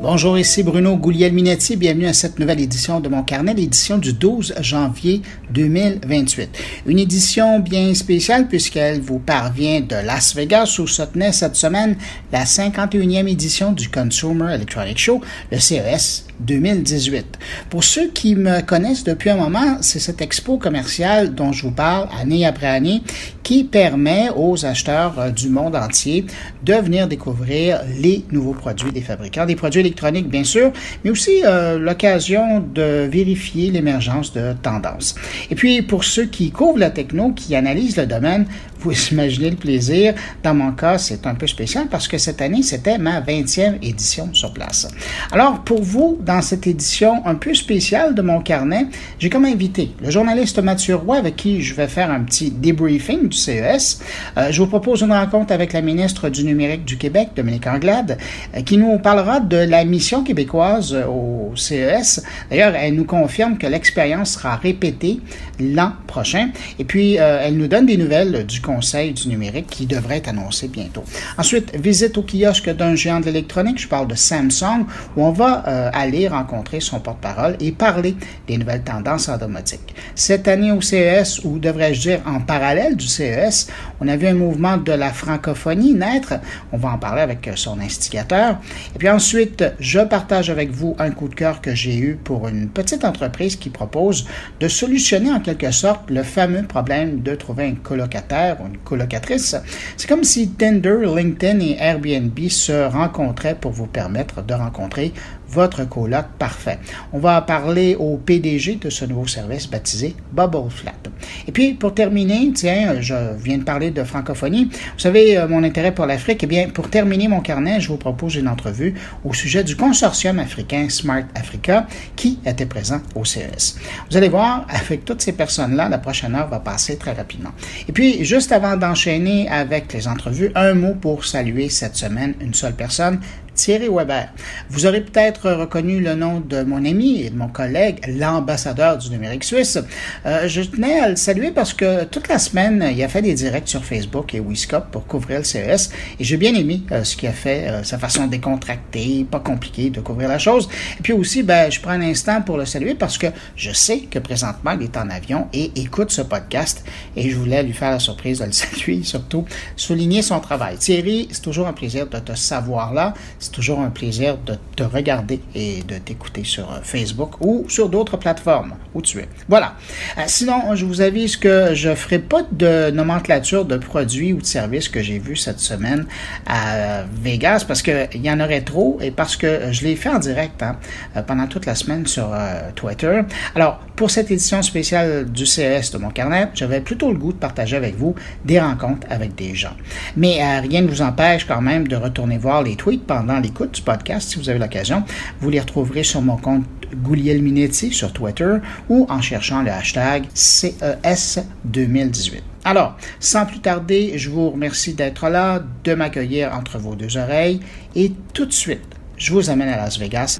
Bonjour, ici Bruno Gouliel-Minetti. Bienvenue à cette nouvelle édition de mon carnet, l'édition du 12 janvier 2028. Une édition bien spéciale puisqu'elle vous parvient de Las Vegas où se tenait cette semaine la 51e édition du Consumer Electronic Show, le CES 2018. Pour ceux qui me connaissent depuis un moment, c'est cette expo commerciale dont je vous parle année après année qui permet aux acheteurs euh, du monde entier de venir découvrir les nouveaux produits des fabricants, des produits électroniques bien sûr, mais aussi euh, l'occasion de vérifier l'émergence de tendances. Et puis pour ceux qui couvrent la techno, qui analysent le domaine, vous imaginez le plaisir. Dans mon cas, c'est un peu spécial parce que cette année, c'était ma 20e édition sur place. Alors, pour vous, dans cette édition un peu spéciale de mon carnet, j'ai comme invité le journaliste Mathieu Roy avec qui je vais faire un petit debriefing du CES. Euh, je vous propose une rencontre avec la ministre du Numérique du Québec, Dominique Anglade, euh, qui nous parlera de la mission québécoise au CES. D'ailleurs, elle nous confirme que l'expérience sera répétée l'an prochain. Et puis, euh, elle nous donne des nouvelles du Conseil du numérique qui devrait être annoncé bientôt. Ensuite, visite au kiosque d'un géant de l'électronique, je parle de Samsung, où on va euh, aller rencontrer son porte-parole et parler des nouvelles tendances en domotique. Cette année au CES, ou devrais-je dire en parallèle du CES, on a vu un mouvement de la francophonie naître. On va en parler avec son instigateur. Et puis ensuite, je partage avec vous un coup de cœur que j'ai eu pour une petite entreprise qui propose de solutionner en quelque sorte le fameux problème de trouver un colocataire une colocatrice. C'est comme si Tinder, LinkedIn et Airbnb se rencontraient pour vous permettre de rencontrer votre coloc parfait. On va parler au PDG de ce nouveau service baptisé Bubble Flat. Et puis, pour terminer, tiens, je viens de parler de francophonie. Vous savez, euh, mon intérêt pour l'Afrique, eh bien, pour terminer mon carnet, je vous propose une entrevue au sujet du consortium africain Smart Africa qui était présent au CES. Vous allez voir, avec toutes ces personnes-là, la prochaine heure va passer très rapidement. Et puis, juste avant d'enchaîner avec les entrevues, un mot pour saluer cette semaine une seule personne, Thierry Weber. Vous aurez peut-être reconnu le nom de mon ami et de mon collègue, l'ambassadeur du numérique suisse. Euh, je tenais à le saluer parce que toute la semaine, il a fait des directs sur Facebook et Wiscop pour couvrir le CES et j'ai bien aimé euh, ce qu'il a fait, euh, sa façon décontractée, pas compliquée de couvrir la chose. Et puis aussi, ben, je prends un instant pour le saluer parce que je sais que présentement, il est en avion et écoute ce podcast et je voulais lui faire la surprise de le saluer, surtout souligner son travail. Thierry, c'est toujours un plaisir de te savoir là c'est toujours un plaisir de te regarder et de t'écouter sur euh, Facebook ou sur d'autres plateformes où tu es. Voilà. Euh, sinon, je vous avise que je ne ferai pas de nomenclature de produits ou de services que j'ai vus cette semaine à Vegas parce qu'il y en aurait trop et parce que je l'ai fait en direct hein, euh, pendant toute la semaine sur Twitter. Alors, pour cette édition spéciale du CS de mon carnet, j'avais plutôt le goût de partager avec vous des rencontres avec des gens. Mais rien ne vous empêche quand même de retourner voir les tweets pendant l'écoute du podcast, si vous avez l'occasion, vous les retrouverez sur mon compte Gouliel Minetti sur Twitter ou en cherchant le hashtag CES 2018. Alors, sans plus tarder, je vous remercie d'être là, de m'accueillir entre vos deux oreilles et tout de suite, je vous amène à Las Vegas.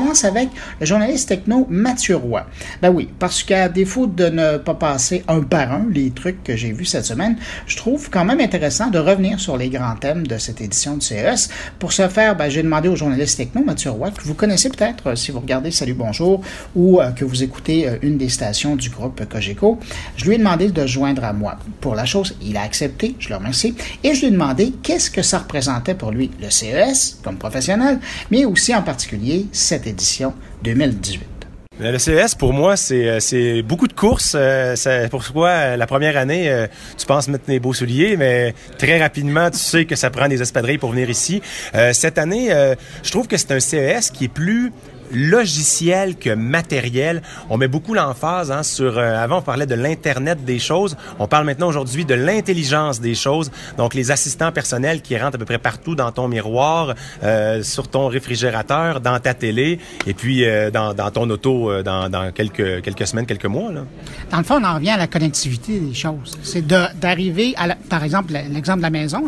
Commence avec le journaliste techno Mathieu Roy. Ben oui, parce qu'à défaut de ne pas passer un par un les trucs que j'ai vus cette semaine, je trouve quand même intéressant de revenir sur les grands thèmes de cette édition du CES. Pour ce faire, ben, j'ai demandé au journaliste techno Mathieu Roy, que vous connaissez peut-être euh, si vous regardez Salut Bonjour ou euh, que vous écoutez euh, une des stations du groupe Cogeco, je lui ai demandé de joindre à moi. Pour la chose, il a accepté, je le remercie, et je lui ai demandé qu'est-ce que ça représentait pour lui, le CES comme professionnel, mais aussi en particulier cette édition 2018. Le CES, pour moi, c'est euh, beaucoup de courses. Euh, c'est pourquoi euh, la première année, tu penses mettre tes beaux souliers, mais très rapidement, tu sais que ça prend des espadrilles pour venir ici. Cette année, je trouve que c'est un CES qui est plus logiciel que matériel. On met beaucoup l'emphase hein, sur... Euh, avant, on parlait de l'Internet des choses. On parle maintenant aujourd'hui de l'intelligence des choses. Donc, les assistants personnels qui rentrent à peu près partout dans ton miroir, euh, sur ton réfrigérateur, dans ta télé, et puis euh, dans, dans, ton auto euh, dans, dans, quelques, quelques semaines, quelques mois. Là. Dans le fond, on en revient à la connectivité des choses. C'est d'arriver, à par exemple, l'exemple de la maison,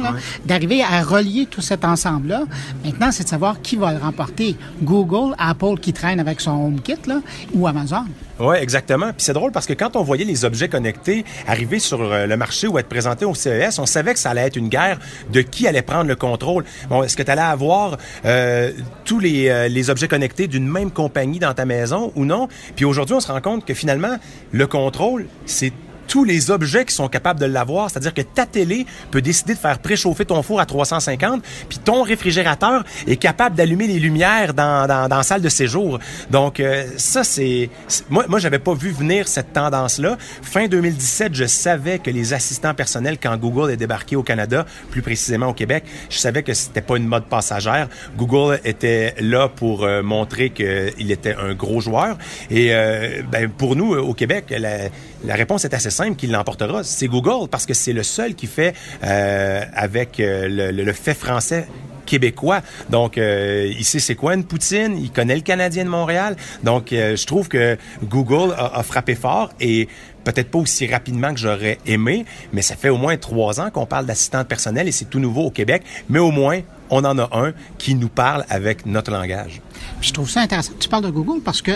d'arriver à relier tout cet ensemble-là. Maintenant, c'est de savoir qui va le remporter. Google, Apple qui traîne avec son HomeKit, là, ou Amazon. Oui, exactement. Puis c'est drôle parce que quand on voyait les objets connectés arriver sur euh, le marché ou être présentés au CES, on savait que ça allait être une guerre de qui allait prendre le contrôle. Bon, est-ce que tu allais avoir euh, tous les, euh, les objets connectés d'une même compagnie dans ta maison ou non? Puis aujourd'hui, on se rend compte que finalement, le contrôle, c'est tous les objets qui sont capables de l'avoir. C'est-à-dire que ta télé peut décider de faire préchauffer ton four à 350, puis ton réfrigérateur est capable d'allumer les lumières dans, dans, dans, la salle de séjour. Donc, euh, ça, c'est... Moi, moi j'avais pas vu venir cette tendance-là. Fin 2017, je savais que les assistants personnels, quand Google est débarqué au Canada, plus précisément au Québec, je savais que c'était pas une mode passagère. Google était là pour euh, montrer qu'il était un gros joueur. Et euh, ben, pour nous, au Québec, la, la réponse est assez simple qui l'emportera, c'est Google, parce que c'est le seul qui fait euh, avec euh, le, fait français québécois. Donc, euh, il sait c'est quoi une poutine, il connaît le Canadien de Montréal. Donc, je trouve que Google a, frappé fort et peut-être pas aussi rapidement que j'aurais aimé, mais ça fait au moins trois ans qu'on parle d'assistante personnelle et c'est tout nouveau au Québec. Mais au moins, on en a un qui nous parle avec notre langage. Je trouve ça intéressant tu parles de Google parce que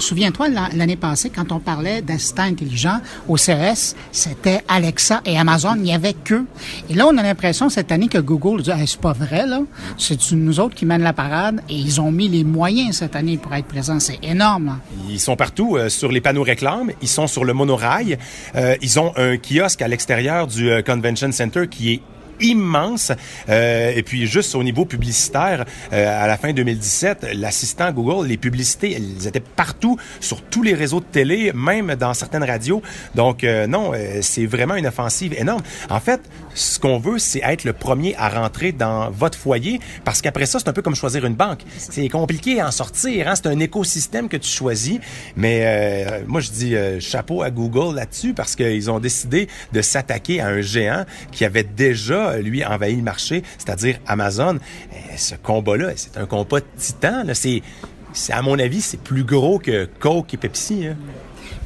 souviens-toi, l'année passée, quand on parlait d'assistants intelligents au CES, c'était Alexa et Amazon, il n'y avait qu'eux. Et là, on a l'impression cette année que Google dit, c'est pas vrai, là. C'est nous autres qui mènent la parade et ils ont mis les moyens cette année pour être présents. C'est énorme. Ils sont partout euh, sur les panneaux réclames, ils sont sur le monorail, euh, ils ont un kiosque à l'extérieur du euh, Convention Center qui est immense. Euh, et puis juste au niveau publicitaire, euh, à la fin 2017, l'assistant Google, les publicités, elles étaient partout sur tous les réseaux de télé, même dans certaines radios. Donc euh, non, c'est vraiment une offensive énorme. En fait, ce qu'on veut, c'est être le premier à rentrer dans votre foyer, parce qu'après ça, c'est un peu comme choisir une banque. C'est compliqué à en sortir. Hein? C'est un écosystème que tu choisis. Mais euh, moi, je dis chapeau à Google là-dessus, parce qu'ils ont décidé de s'attaquer à un géant qui avait déjà lui, envahit le marché, c'est-à-dire Amazon. Ce combat-là, c'est un combat titan. C'est, à mon avis, c'est plus gros que Coke et Pepsi. Hein.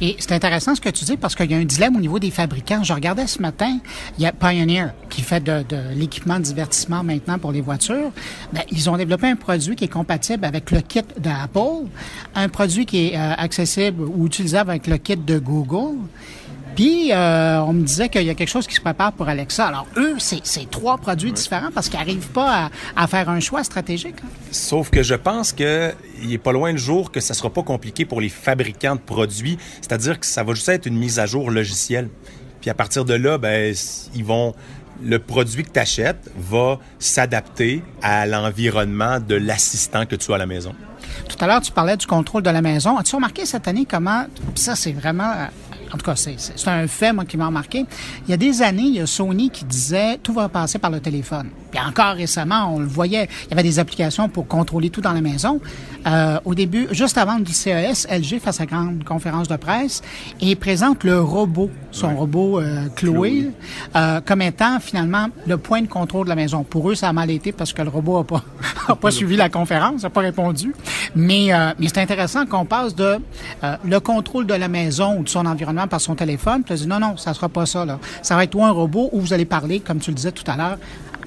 Et c'est intéressant ce que tu dis parce qu'il y a un dilemme au niveau des fabricants. Je regardais ce matin, il y a Pioneer qui fait de, l'équipement de divertissement maintenant pour les voitures. Bien, ils ont développé un produit qui est compatible avec le kit d'Apple, un produit qui est euh, accessible ou utilisable avec le kit de Google. Puis, euh, on me disait qu'il y a quelque chose qui se prépare pour Alexa. Alors, eux, c'est trois produits différents parce qu'ils n'arrivent pas à, faire un choix stratégique. Hein. Sauf que je pense qu'il est pas loin le jour que ça sera pas compliqué pour les fabricants de produits. C'est-à-dire que ça va juste être une mise à jour logicielle. Puis à partir de là, ben, ils vont le produit que tu achètes va s'adapter à l'environnement de l'assistant que tu as à la maison. Tout à l'heure, tu parlais du contrôle de la maison. As-tu remarqué cette année comment, ça c'est vraiment en tout cas, c'est un fait, moi, qui m'a marqué. Il y a des années, il y a Sony qui disait tout va passer par le téléphone. Puis encore récemment, on le voyait, il y avait des applications pour contrôler tout dans la maison. Euh, au début, juste avant le CES, LG fait sa grande conférence de presse et présente le robot, son robot euh, Chloé, euh, comme étant finalement le point de contrôle de la maison. Pour eux, ça a mal été parce que le robot a pas, a pas suivi la conférence, n'a pas répondu. Mais, euh, mais c'est intéressant qu'on passe de euh, le contrôle de la maison ou de son environnement par son téléphone. Tu dis non, non, ça sera pas ça. Là. Ça va être toi un robot où vous allez parler, comme tu le disais tout à l'heure,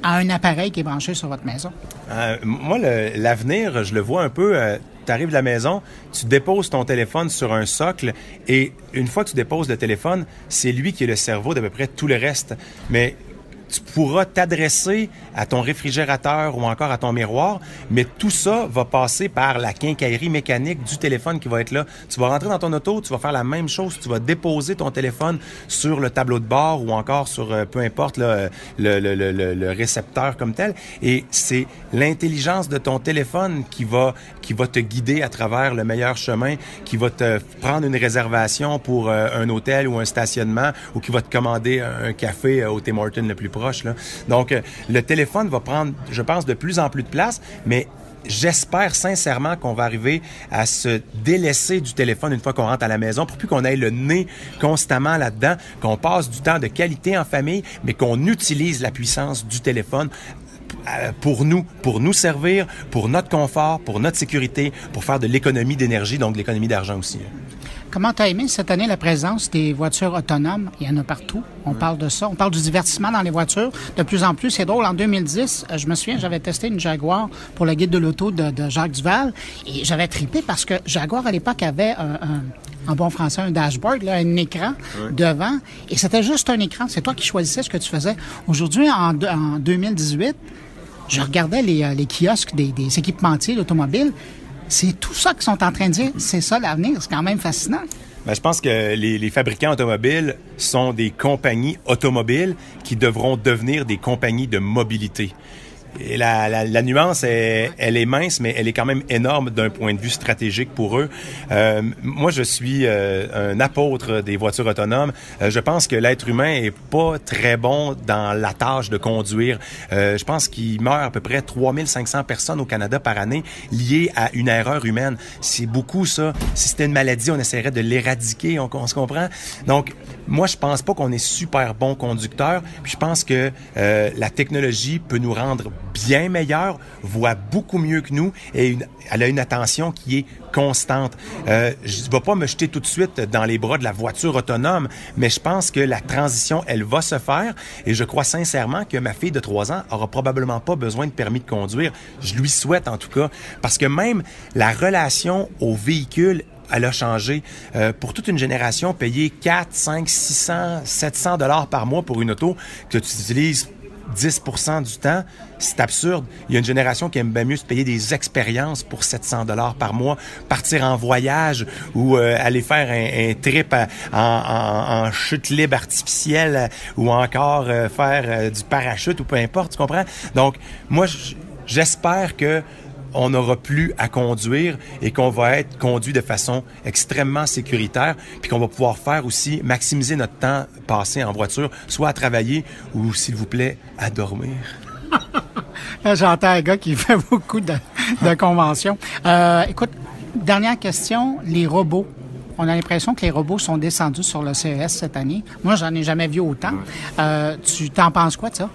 à un appareil qui est branché sur votre maison? Euh, moi, l'avenir, je le vois un peu. Euh, tu arrives de la maison, tu déposes ton téléphone sur un socle et une fois que tu déposes le téléphone, c'est lui qui est le cerveau d'à peu près tout le reste. Mais tu pourras t'adresser à ton réfrigérateur ou encore à ton miroir, mais tout ça va passer par la quincaillerie mécanique du téléphone qui va être là. Tu vas rentrer dans ton auto, tu vas faire la même chose, tu vas déposer ton téléphone sur le tableau de bord ou encore sur euh, peu importe le, le, le, le, récepteur comme tel, et c'est l'intelligence de ton téléphone qui va qui va te guider à travers le meilleur chemin, qui va te prendre une réservation pour euh, un hôtel ou un stationnement ou qui va te commander un café euh, au Tim Hortons le plus Donc, euh, le téléphone va prendre, je pense, de plus en plus de place, mais j'espère sincèrement qu'on va arriver à se délaisser du téléphone une fois qu'on rentre à la maison pour plus qu'on ait le nez constamment là-dedans, qu'on passe du temps de qualité en famille, mais qu'on utilise la puissance du téléphone euh, pour nous, pour nous servir, pour notre confort, pour notre sécurité, pour faire de l'économie d'énergie, donc de l'économie d'argent aussi. Comment tu as aimé cette année la présence des voitures autonomes? Il y en a partout. On parle de ça. On parle du divertissement dans les voitures. De plus en plus, c'est drôle. En 2010, euh, je me souviens, j'avais testé une Jaguar pour le guide de l'auto de, Jacques Duval et j'avais tripé parce que Jaguar, à l'époque, avait un, en bon français, un dashboard, là, un écran devant. Et c'était juste un écran. C'est toi qui choisissais ce que tu faisais. Aujourd'hui, en, en 2018, je regardais les, euh, les kiosques des, des équipementiers d'automobile. C'est tout ça qu'ils sont en train de dire. C'est ça l'avenir. C'est quand même fascinant. Ben, je pense que les, fabricants automobiles sont des compagnies automobiles qui devront devenir des compagnies de mobilité. Et la, la, la, nuance, est, elle est mince, mais elle est quand même énorme d'un point de vue stratégique pour eux. Euh, moi, je suis euh, un apôtre des voitures autonomes. Euh, je pense que l'être humain est pas très bon dans la tâche de conduire. Euh, je pense qu'il meurt à peu près 3500 personnes au Canada par année liées à une erreur humaine. C'est beaucoup, ça. Si c'était une maladie, on essaierait de l'éradiquer, on, on, se comprend? Donc, moi, je pense pas qu'on est super bon conducteur. Puis je pense que la technologie peut nous rendre bien meilleure, voit beaucoup mieux que nous et elle a une attention qui est constante. Euh, je ne vais pas me jeter tout de suite dans les bras de la voiture autonome, mais je pense que la transition, elle va se faire et je crois sincèrement que ma fille de 3 ans aura probablement pas besoin de permis de conduire. Je lui souhaite en tout cas, parce que même la relation au véhicule elle a changé. Euh, pour toute une génération, payer 4, 5, 600, 700 dollars par mois pour une auto que tu utilises 10% du temps, c'est absurde. Il y a une génération qui aime bien mieux se payer des expériences pour 700 dollars par mois, partir en voyage ou euh, aller faire un, trip en, chute libre artificielle ou encore euh, faire euh, du parachute ou peu importe, tu comprends? Donc, moi, j'espère que on n'aura plus à conduire et qu'on va être conduit de façon extrêmement sécuritaire, puis qu'on va pouvoir faire aussi maximiser notre temps passé en voiture, soit à travailler ou, s'il vous plaît, à dormir. j'entends un gars qui fait beaucoup de, conventions. Euh, écoute, dernière question, les robots. On a l'impression que les robots sont descendus sur le CES cette année. Moi, j'en ai jamais vu autant. Euh, tu t'en penses quoi de ça?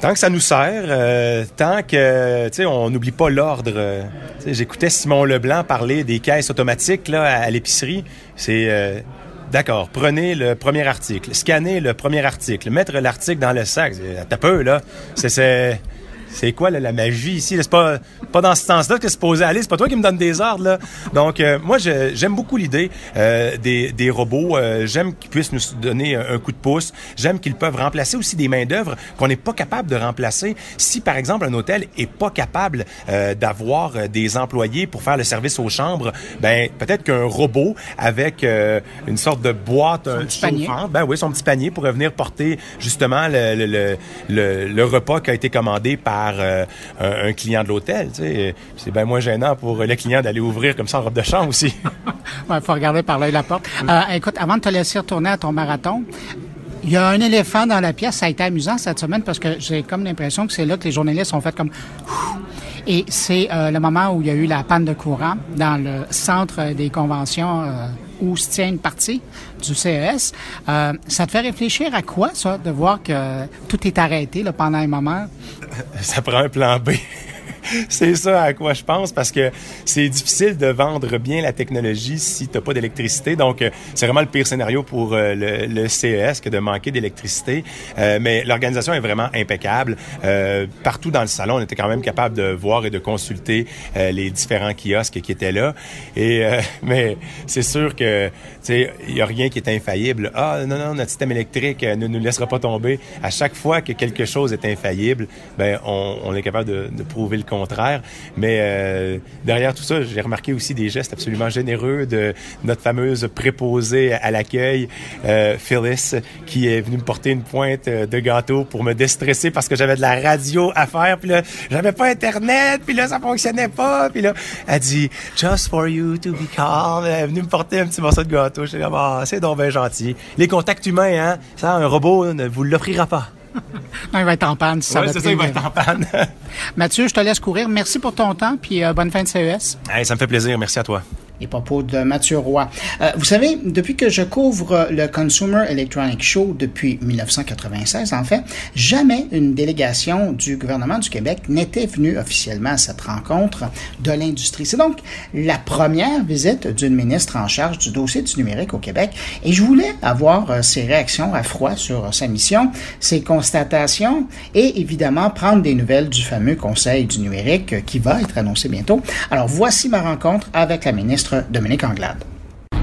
Tant que ça nous sert, euh, tant que, tu sais, on n'oublie pas l'ordre. Euh, j'écoutais Simon Leblanc parler des caisses automatiques là, à, l'épicerie. C'est, euh, d'accord, prenez le premier article, scannez le premier article, mettre l'article dans le sac. T'as peu, là. C'est c'est quoi la magie ici? C'est pas, pas dans ce sens-là que c'est supposé aller. C'est pas toi qui me donne des ordres. Là. Donc, euh, moi, j'aime beaucoup l'idée euh, des, des, robots. Euh, j'aime qu'ils puissent nous donner un, coup de pouce. J'aime qu'ils peuvent remplacer aussi des mains-d'œuvre qu'on n'est pas capable de remplacer. Si, par exemple, un hôtel est pas capable d'avoir des employés pour faire le service aux chambres, ben peut-être qu'un robot avec une sorte de boîte chauffante, ben oui, son petit panier pour venir porter justement le, le, le, le repas qui a été commandé par euh, un, client de l'hôtel. C'est bien moins gênant pour le client d'aller ouvrir comme ça en robe de chambre aussi. Il faut regarder par l'œil la porte. Euh, écoute, avant de te laisser retourner à ton marathon, il y a un éléphant dans la pièce. Ça a été amusant cette semaine parce que j'ai comme l'impression que c'est là que les journalistes ont fait comme... Et c'est euh, le moment où il y a eu la panne de courant dans le centre des conventions où se tient une partie du CES. ça te fait réfléchir à quoi, ça, de voir que tout est arrêté là, pendant un moment? ça prend un plan B. c'est ça à quoi je pense parce que c'est difficile de vendre bien la technologie si tu n'as pas d'électricité. Donc, euh, c'est vraiment le pire scénario pour euh, le, CES que de manquer d'électricité. Euh, mais l'organisation est vraiment impeccable. partout dans le salon, on était quand même capable de voir et de consulter les différents kiosques qui étaient là. Et mais c'est sûr que tu sais, il y a rien qui est infaillible. Ah non non, notre système électrique ne nous laissera pas tomber. À chaque fois que quelque chose est infaillible, ben on, est capable de, de prouver le contraire. Mais euh, derrière tout ça, j'ai remarqué aussi des gestes absolument généreux de notre fameuse préposée à l'accueil, euh, Phyllis, qui est venue me porter une pointe euh, de gâteau pour me déstresser parce que j'avais de la radio à faire. Puis là, j'avais pas Internet. Puis là, ça fonctionnait pas. Puis là, elle dit « Just for you to be calm ». Elle est venue me porter un petit morceau de gâteau. J'étais comme « Ah, c'est donc bien gentil ». Les contacts humains, hein, ça, un robot ne vous l'offrira pas. Il va être en panne. ça c'est ça, il va être en panne. Mathieu, je te laisse courir. Merci pour ton temps, puis euh, bonne fin de CES. ça me fait plaisir. Merci à toi les propos de Mathieu Roy. Euh, vous savez, depuis que je couvre le Consumer Electronic Show depuis 1996, en fait, jamais une délégation du gouvernement du Québec n'était venue officiellement à cette rencontre de l'industrie. C'est donc la première visite d'une ministre en charge du dossier du numérique au Québec et je voulais avoir euh, ses réactions à froid sur sa mission, ses constatations et évidemment prendre des nouvelles du fameux Conseil du numérique qui va être annoncé bientôt. Alors voici ma rencontre avec la ministre Dominique Anglade.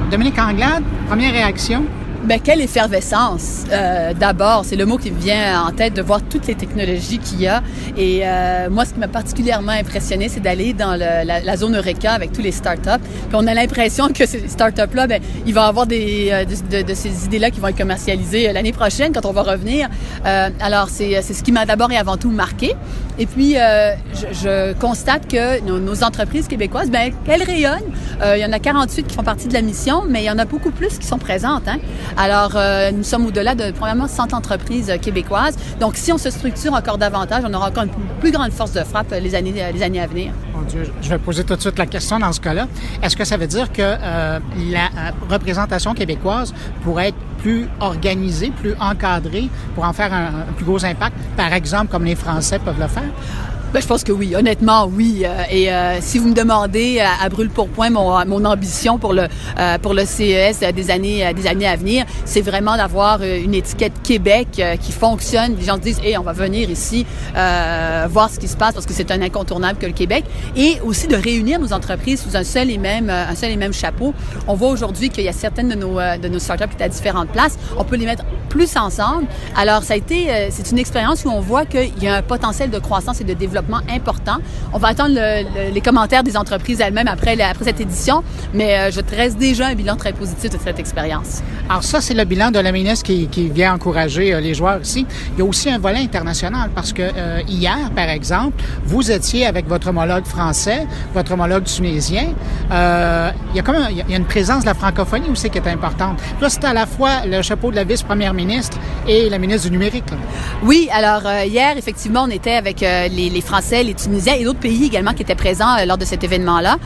Dominique Anglade, première réaction? Ben, quelle effervescence! Euh, D'abord, c'est le mot qui me vient en tête de voir toutes les technologies qu'il y a. Et euh, moi, ce qui m'a particulièrement impressionné, c'est d'aller dans le, la, zone Eureka avec tous les startups. Puis on a l'impression que ces startups-là, ben, il va y avoir des, euh, de, de, ces idées-là qui vont être commercialisées euh, l'année prochaine quand on va revenir. Euh, alors, c'est ce qui m'a d'abord et avant tout marqué. Et puis, je, je, constate que nos, nos, entreprises québécoises, ben, elles rayonnent. il y en a 48 qui font partie de la mission, mais il y en a beaucoup plus qui sont présentes. Hein? Alors, euh, nous sommes au-delà de probablement 100 entreprises euh, québécoises. Donc, si on se structure encore davantage, on aura encore une plus grande force de frappe euh, les années, les années à venir. Mon Dieu, je vais poser tout de suite la question dans ce cas-là. Est-ce que ça veut dire que la représentation québécoise pourrait être plus organisée, plus encadrée pour en faire un plus gros impact, par exemple comme les Français peuvent le faire? Ben, je pense que oui, honnêtement, oui. Euh, et euh, si vous me demandez à, à brûle pour point mon, ambition pour le euh, pour le CES des années des années à venir, c'est vraiment d'avoir une étiquette Québec qui fonctionne. Les gens se disent, hey, on va venir ici voir ce qui se passe parce que c'est un incontournable que le Québec, et aussi de réunir nos entreprises sous un seul et même un seul et même chapeau. On voit aujourd'hui qu'il y a certaines de nos de nos startups qui sont à différentes places. On peut les mettre plus ensemble. Alors ça a été c'est une expérience où on voit qu'il y a un potentiel de croissance et de développement important. On va attendre les commentaires des entreprises elles-mêmes après, après cette édition, mais euh, je dresse déjà un bilan très positif de cette expérience. Alors ça, c'est le bilan de la ministre qui, qui vient encourager euh, les joueurs ici. Il y a aussi un volet international parce que euh, hier, par exemple, vous étiez avec votre homologue français, votre homologue tunisien. Euh, il y a comme il y a une présence de la francophonie aussi qui est importante. Là, c'est à la fois le chapeau de la vice-première ministre et la ministre du numérique. Oui, alors hier, effectivement, on était avec les, les Français, les Tunisiens et d'autres pays également qui étaient présents euh, lors de cet événement-là.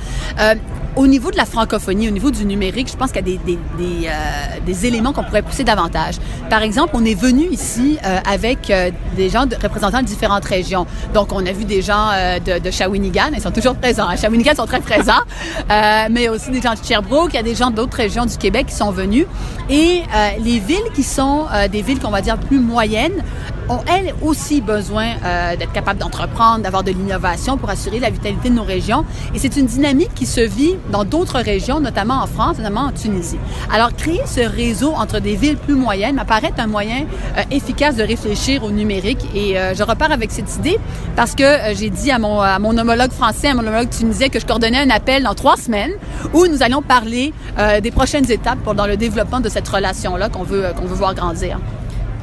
Euh, au niveau de la francophonie, au niveau du numérique, je pense qu'il y a des, des, des, euh, des éléments qu'on pourrait pousser davantage. Par exemple, on est venu ici euh, avec euh, des gens de, représentant différentes régions. Donc, on a vu des gens euh, de, de Shawinigan, ils sont toujours présents. À Shawinigan, ils sont très présents, euh, mais aussi des gens de Sherbrooke, il y a des gens d'autres régions du Québec qui sont venus. Et les villes qui sont des villes qu'on va dire plus moyennes ont elles aussi besoin d'être capables d'entreprendre, d'avoir de l'innovation pour assurer la vitalité de nos régions. Et c'est une dynamique qui se vit dans d'autres régions, notamment en France, notamment en Tunisie. Alors, créer ce réseau entre des villes plus moyennes m'apparaît un moyen euh, efficace de réfléchir au numérique. Et euh, je repars avec cette idée parce que euh, j'ai dit à mon, homologue français, à mon homologue tunisien que je coordonnais un appel dans trois semaines où nous allons parler des prochaines étapes pour, dans le développement de cette relation-là qu'on veut, veut voir grandir.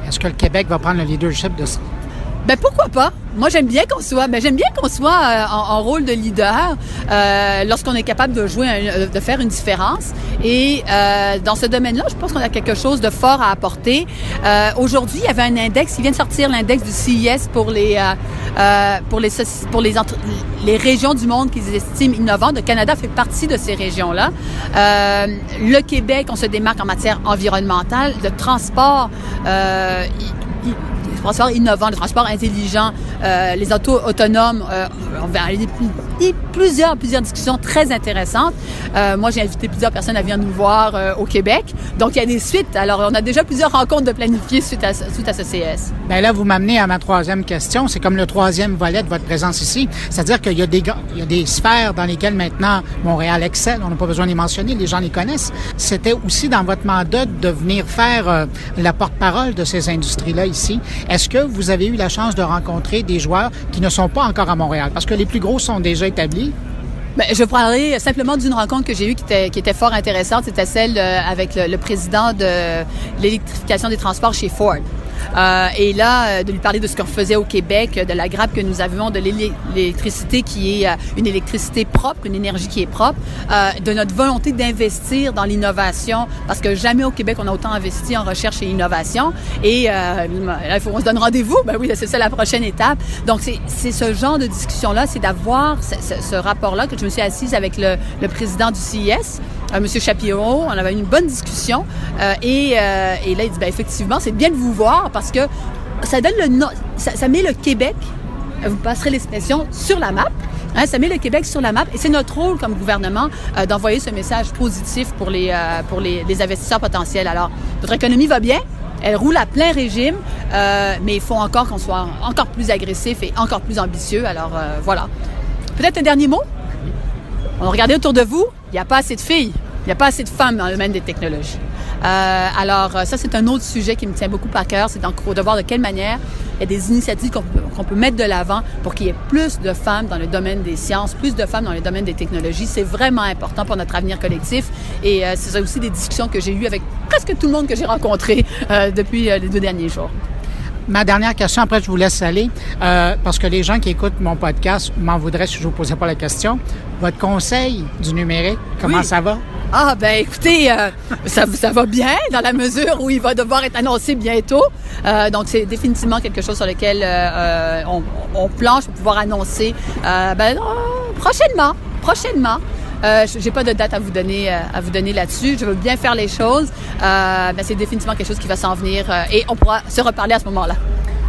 Est-ce que le Québec va prendre le leadership de? Ben pourquoi pas? Moi, j'aime bien qu'on soit, ben j'aime bien qu'on soit euh, en, en, rôle de leader euh, lorsqu'on est capable de jouer, un, euh, de faire une différence. Et euh, dans ce domaine-là, je pense qu'on a quelque chose de fort à apporter. Euh, Aujourd'hui, il y avait un index, il vient de sortir l'index du CIS pour les pour les pour les entre, les régions du monde qu'ils estiment innovantes. Le Canada fait partie de ces régions-là. le Québec, on se démarque en matière environnementale, de transport. Transport innovant, le transport intelligent, euh, les autos autonomes. Euh, on va aller plusieurs, plusieurs discussions très intéressantes. Euh, moi, j'ai invité plusieurs personnes à venir nous voir au Québec. Donc, il y a des suites. Alors, on a déjà plusieurs rencontres de planifier suite à, suite à ce CS. Bien là, vous m'amenez à ma troisième question. C'est comme le troisième volet de votre présence ici. C'est-à-dire qu'il y, a des, il y a des sphères dans lesquelles maintenant Montréal excelle. On n'a pas besoin de les mentionner. Les gens les connaissent. C'était aussi dans votre mandat de venir faire la porte-parole de ces industries-là ici. Est-ce que vous avez eu la chance de rencontrer des joueurs qui ne sont pas encore à Montréal? Parce que les plus gros sont déjà établi? Bien, je parlerai simplement d'une rencontre que j'ai eue qui était, fort intéressante. C'était celle euh, avec le, président de l'électrification des transports chez Ford. Euh, et là, euh, de lui parler de ce qu'on faisait au Québec, de la grappe que nous avions, de l'électricité qui est euh, une électricité propre, une énergie qui est propre, de notre volonté d'investir dans l'innovation, parce que jamais au Québec on a autant investi en recherche et innovation. Et là, il faut qu'on se donne rendez-vous. Ben oui, c'est ça la prochaine étape. Donc, c'est ce genre de discussion-là, c'est d'avoir ce, rapport-là que je me suis assise avec le, président du CIS, M. Shapiro. On avait une bonne discussion. Et, et, là, il dit, ben, effectivement, c'est bien de vous voir parce que ça donne le ça, met le Québec, vous passerez l'expression, sur la map. Hein, ça met le Québec sur la map et c'est notre rôle comme gouvernement euh, d'envoyer ce message positif pour les, euh, pour les, investisseurs potentiels. Alors, notre économie va bien, elle roule à plein régime, euh, mais il faut encore qu'on soit encore plus agressif et encore plus ambitieux. Alors, voilà. Peut-être un dernier mot? On regardez autour de vous, il n'y a pas assez de filles, il n'y a pas assez de femmes dans le domaine des technologies. Euh, alors, ça, c'est un autre sujet qui me tient beaucoup à cœur, c'est donc de voir de quelle manière il y a des initiatives qu'on peut, peut, mettre de l'avant pour qu'il y ait plus de femmes dans le domaine des sciences, plus de femmes dans le domaine des technologies. C'est vraiment important pour notre avenir collectif. Et euh, c'est aussi des discussions que j'ai eues avec presque tout le monde que j'ai rencontré euh, depuis euh, les deux derniers jours. Ma dernière question, après je vous laisse aller, euh, parce que les gens qui écoutent mon podcast m'en voudraient si je vous posais pas la question. Votre conseil du numérique, comment oui. ça va? Ah ben écoutez, euh, ça, ça, va bien dans la mesure où il va devoir être annoncé bientôt. Euh, donc c'est définitivement quelque chose sur lequel euh, on, on, planche pour pouvoir annoncer ben, prochainement, prochainement. J'ai pas de date à vous donner à vous donner là-dessus. Je veux bien faire les choses, mais c'est définitivement quelque chose qui va s'en venir et on pourra se reparler à ce moment-là.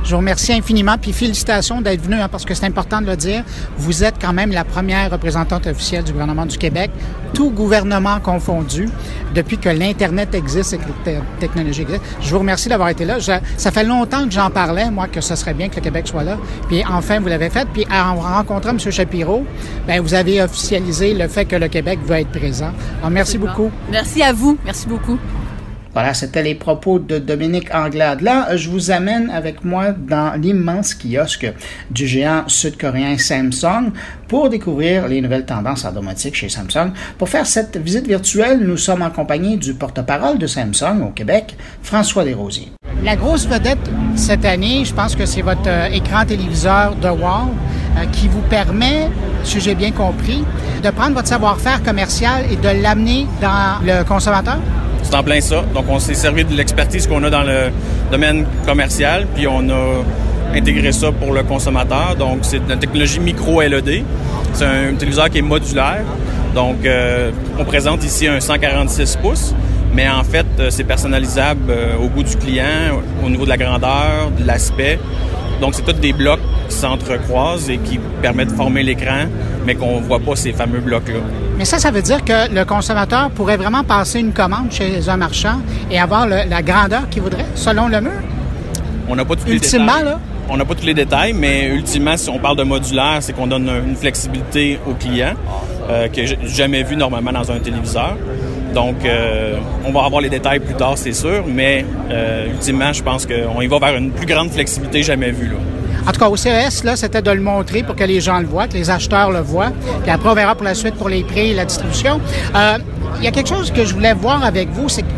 Je vous remercie infiniment, puis félicitations d'être venu, hein, parce que c'est important de le dire. Vous êtes quand même la première représentante officielle du gouvernement du Québec, tout gouvernement confondu, depuis que l'Internet existe et que les technologies existent. Je vous remercie d'avoir été là. Je, ça fait longtemps que j'en parlais, moi, que ce serait bien que le Québec soit là. Puis enfin, vous l'avez fait. Puis en rencontrant M. Shapiro, ben, vous avez officialisé le fait que le Québec veut être présent. Alors, merci Absolument. beaucoup. Merci à vous. Merci beaucoup. Voilà, c'était les propos de Dominique Anglade. Là, je vous amène avec moi dans l'immense kiosque du géant sud-coréen Samsung pour découvrir les nouvelles tendances en chez Samsung. Pour faire cette visite virtuelle, nous sommes en compagnie du porte-parole de Samsung au Québec, François Desrosiers. La grosse vedette cette année, je pense que c'est votre euh, écran téléviseur de Wall euh, qui vous permet, si j'ai bien compris, de prendre votre savoir-faire commercial et de l'amener dans le consommateur? Plein ça. Donc, on s'est servi de l'expertise qu'on a dans le domaine commercial, puis on a intégré ça pour le consommateur. Donc, c'est une technologie micro-LED. C'est un téléviseur qui est modulaire. Donc, euh, on présente ici un 146 pouces, mais en fait, c'est personnalisable euh, au goût du client, au niveau de la grandeur, de l'aspect. Donc, c'est tous des blocs qui s'entrecroisent et qui permettent de former l'écran, mais qu'on ne voit pas ces fameux blocs-là. Mais ça, ça veut dire que le consommateur pourrait vraiment passer une commande chez un marchand et avoir le, la grandeur qu'il voudrait, selon le mur? On n'a pas tous Ultimement, les détails. là? On n'a pas tous les détails, mais ultimement, si on parle de modulaire, c'est qu'on donne une flexibilité au client euh, que j'ai jamais vu normalement dans un téléviseur. Donc, euh, on va avoir les détails plus tard, c'est sûr, mais euh, ultimement, je pense qu'on y va vers une plus grande flexibilité jamais vue. Là. En tout cas, au CES, là, c'était de le montrer pour que les gens le voient, que les acheteurs le voient. Puis après, on verra pour la suite pour les prix et la distribution. Euh, il y a quelque chose que je voulais voir avec vous, c'est que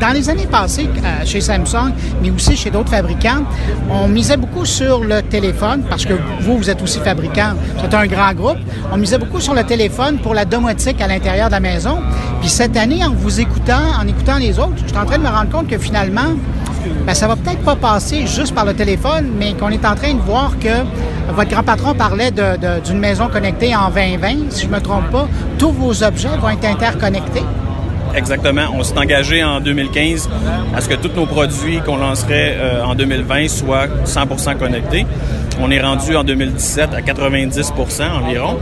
dans les années passées, euh, chez Samsung, mais aussi chez d'autres fabricants, on misait beaucoup sur le téléphone, parce que vous, vous êtes aussi fabricant, c'est un grand groupe. On misait beaucoup sur le téléphone pour la domotique à l'intérieur de la maison. Puis cette année, en vous écoutant, en écoutant les autres, je suis en train de me rendre compte que finalement, ben, ça va peut-être pas passer juste par le téléphone, mais qu'on est en train de voir que votre grand patron parlait d'une maison connectée en 2020, si je me trompe pas. Tous vos objets vont être interconnectés. Exactement. On s'est engagé en 2015 à ce que tous nos produits qu'on lancerait euh, en 2020 soient 100% connectés. On est rendu en 2017 à 90% environ.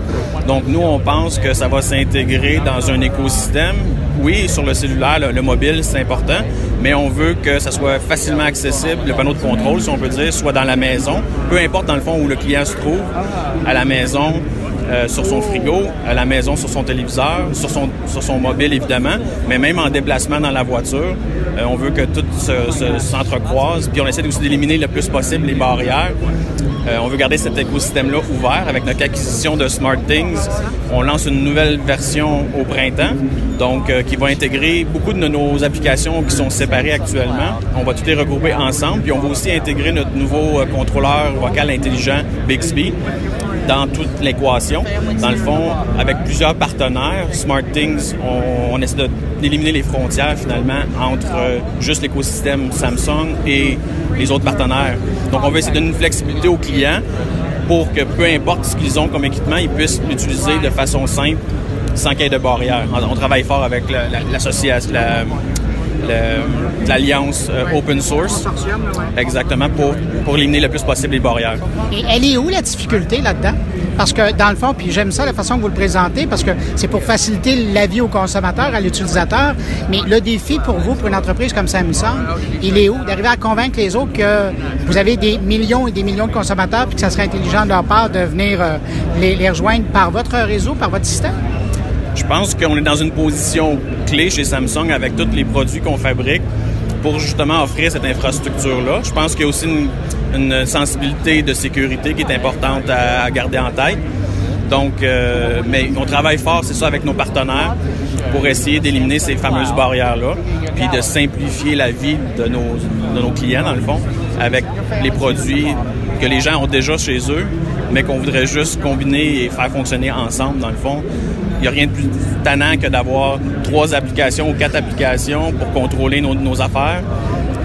Donc nous, on pense que ça va s'intégrer dans un écosystème. Oui, sur le cellulaire, le, le mobile, c'est important, mais on veut que ça soit facilement accessible, le panneau de contrôle, si on peut dire, soit dans la maison, peu importe dans le fond où le client se trouve, à la maison, euh, sur son frigo, à la maison, sur son téléviseur, sur son, mobile évidemment, mais même en déplacement dans la voiture. Euh, on veut que tout s'entrecroise, puis on essaie aussi d'éliminer le plus possible les barrières. Euh, on veut garder cet écosystème-là ouvert avec notre acquisition de SmartThings. On lance une nouvelle version au printemps, donc qui va intégrer beaucoup de nos applications qui sont séparées actuellement. On va tout les regrouper ensemble, puis on va aussi intégrer notre nouveau contrôleur vocal intelligent Bixby dans toute l'équation. Dans le fond, avec plusieurs partenaires, SmartThings, on, essaie d'éliminer les frontières finalement entre euh, juste l'écosystème Samsung et les autres partenaires. Donc, on veut essayer de donner une flexibilité aux clients pour que peu importe ce qu'ils ont comme équipement, ils puissent l'utiliser de façon simple sans qu'il y ait de barrière. On travaille fort avec l'association, la, l'alliance euh, open source. Exactement, pour, pour éliminer le plus possible les barrières. Et elle est où la difficulté là-dedans? Parce que dans le fond, puis j'aime ça la façon que vous le présentez, parce que c'est pour faciliter la vie au consommateur, à l'utilisateur. Mais le défi pour vous, pour une entreprise comme Samsung, il est où? D'arriver à convaincre les autres que vous avez des millions et des millions de consommateurs, puis que ça serait intelligent de leur part de venir euh, les, les rejoindre par votre réseau, par votre système? Je pense qu'on est dans une position clé chez Samsung avec tous les produits qu'on fabrique pour justement offrir cette infrastructure-là. Je pense qu'il y a aussi une, sensibilité de sécurité qui est importante à, garder en tête. Donc, euh, mais on travaille fort, c'est ça, avec nos partenaires pour essayer d'éliminer ces fameuses barrières-là, puis de simplifier la vie de nos, de nos clients, dans le fond, avec les produits que les gens ont déjà chez eux, mais qu'on voudrait juste combiner et faire fonctionner ensemble, dans le fond. Il n'y a rien de plus tannant que d'avoir trois applications ou quatre applications pour contrôler nos, affaires.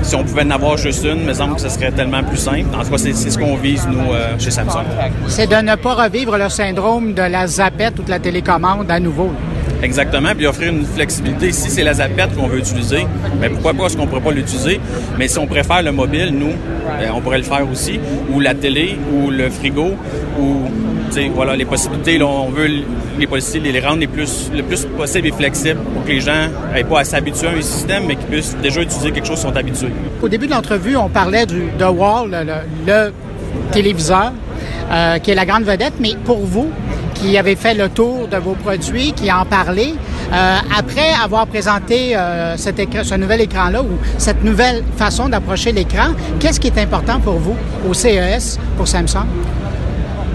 Si on pouvait en avoir juste une, il me semble que ce serait tellement plus simple. En tout cas, c'est ce qu'on vise, nous, euh, chez Samsung. C'est de ne pas revivre le syndrome de la zapette ou de la télécommande à nouveau. Exactement, puis offrir une flexibilité. Si c'est la zapette qu'on veut utiliser, mais ben, pourquoi pas est-ce qu'on pourrait pas l'utiliser? Mais si on préfère le mobile, nous, ben, on pourrait le faire aussi, ou la télé, ou le frigo, ou voilà, les possibilités, on veut les possibilités les rendre les plus, le plus possible et flexibles pour que les gens n'aient pas à s'habituer à un système, mais qu'ils puissent déjà utiliser quelque chose qu'ils sont habitués. Au début de l'entrevue, on parlait du Wall, le, téléviseur, euh, qui est la grande vedette, mais pour vous, qui avez fait le tour de vos produits, qui en parlez, euh, après avoir présenté euh, cet écran, ce nouvel écran-là ou cette nouvelle façon d'approcher l'écran, qu'est-ce qui est important pour vous au CES, pour Samsung?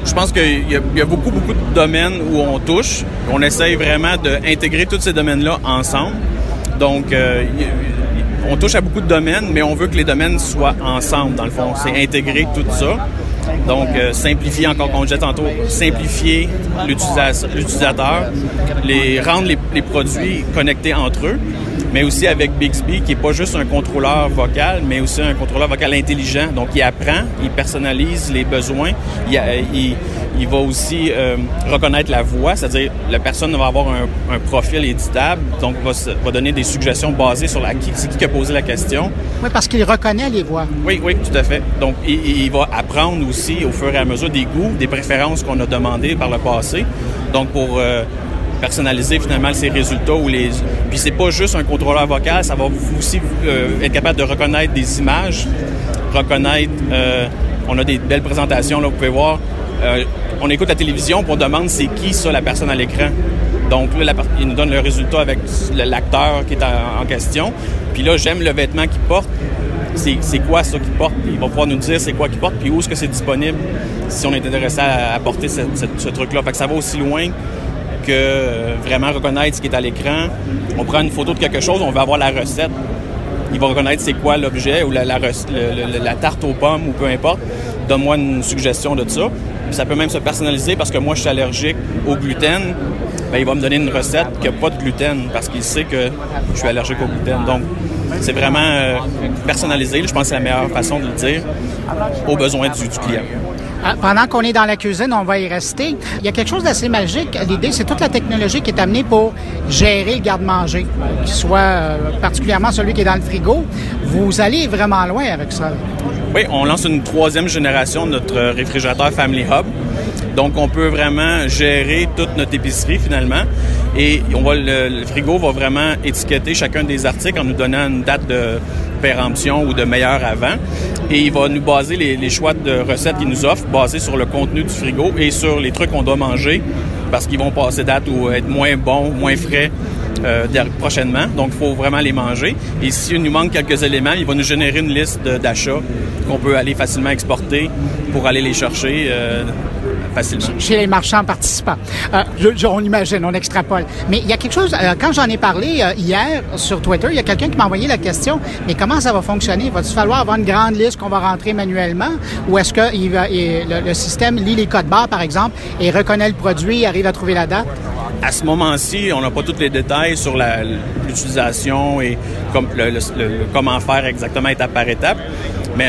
Je pense qu'il y, a beaucoup, beaucoup de domaines où on touche. On essaye vraiment d'intégrer tous ces domaines-là ensemble. Donc, euh, on touche à beaucoup de domaines, mais on veut que les domaines soient ensemble, dans le fond. C'est intégrer tout ça. Donc, euh, simplifier, encore qu'on disait tantôt, simplifier l'utilisateur, les, rendre les, produits connectés entre eux, mais aussi avec Bixby, qui n'est pas juste un contrôleur vocal, mais aussi un contrôleur vocal intelligent. Donc, il apprend, il personnalise les besoins, il, il va aussi euh, reconnaître la voix, c'est-à-dire la personne va avoir un, profil éditable, donc va, va, donner des suggestions basées sur la qui, qui a posé la question. Oui, parce qu'il reconnaît les voix. Oui, oui, tout à fait. Donc, il, il, va apprendre aussi au fur et à mesure des goûts, des préférences qu'on a demandées par le passé. Donc, pour euh, personnaliser finalement ces résultats ou les puis c'est pas juste un contrôleur vocal ça va aussi euh, être capable de reconnaître des images reconnaître on a des belles présentations là vous pouvez voir euh, on écoute la télévision, pour on demande c'est qui ça la personne à l'écran. Donc là, il nous donne le résultat avec l'acteur qui est en, question. Puis là, j'aime le vêtement qu'il porte. C'est quoi ça qu'il porte? Il va pouvoir nous dire c'est quoi qu'il porte, puis où est-ce que c'est disponible si on est intéressé à, porter ce, truc-là. Fait que ça va aussi loin que euh, vraiment reconnaître ce qui est à l'écran. On prend une photo de quelque chose, on veut avoir la recette. Il va reconnaître c'est quoi l'objet ou la, la, tarte aux pommes ou peu importe. Donne-moi une suggestion de ça ça peut même se personnaliser parce que moi, je suis allergique au gluten. Bien, il va me donner une recette qui n'a pas de gluten parce qu'il sait que je suis allergique au gluten. Donc, c'est vraiment euh, personnalisé. Je pense que c'est la meilleure façon de le dire aux besoins du, client. Ah, pendant qu'on est dans la cuisine, on va y rester. Il y a quelque chose d'assez magique. L'idée, c'est toute la technologie qui est amenée pour gérer le garde-manger, qu'il soit euh, particulièrement celui qui est dans le frigo. Vous allez vraiment loin avec ça. Oui, on lance une troisième génération de notre réfrigérateur Family Hub. Donc, on peut vraiment gérer toute notre épicerie finalement. Et on va le, frigo va vraiment étiqueter chacun des articles en nous donnant une date de péremption ou de meilleur avant. Et il va nous baser les, choix de recettes qu'il nous offre basés sur le contenu du frigo et sur les trucs qu'on doit manger parce qu'ils vont passer date ou être moins bons, moins frais euh, prochainement. Donc, il faut vraiment les manger. Et s'il nous manque quelques éléments, il va nous générer une liste d'achats qu'on peut aller facilement exporter pour aller les chercher. Euh, facilement. Chez les marchands participants. Euh, je, on imagine, on extrapole. Mais il y a quelque chose, euh, quand j'en ai parlé euh, hier sur Twitter, il y a quelqu'un qui m'a envoyé la question, mais comment ça va fonctionner? Va-t-il falloir avoir une grande liste qu'on va rentrer manuellement? Ou est-ce que il va, le, le, système lit les codes barres, par exemple, et reconnaît le produit, arrive à trouver la date? À ce moment-ci, on n'a pas tous les détails sur l'utilisation et comme, le, comment faire exactement étape par étape, mais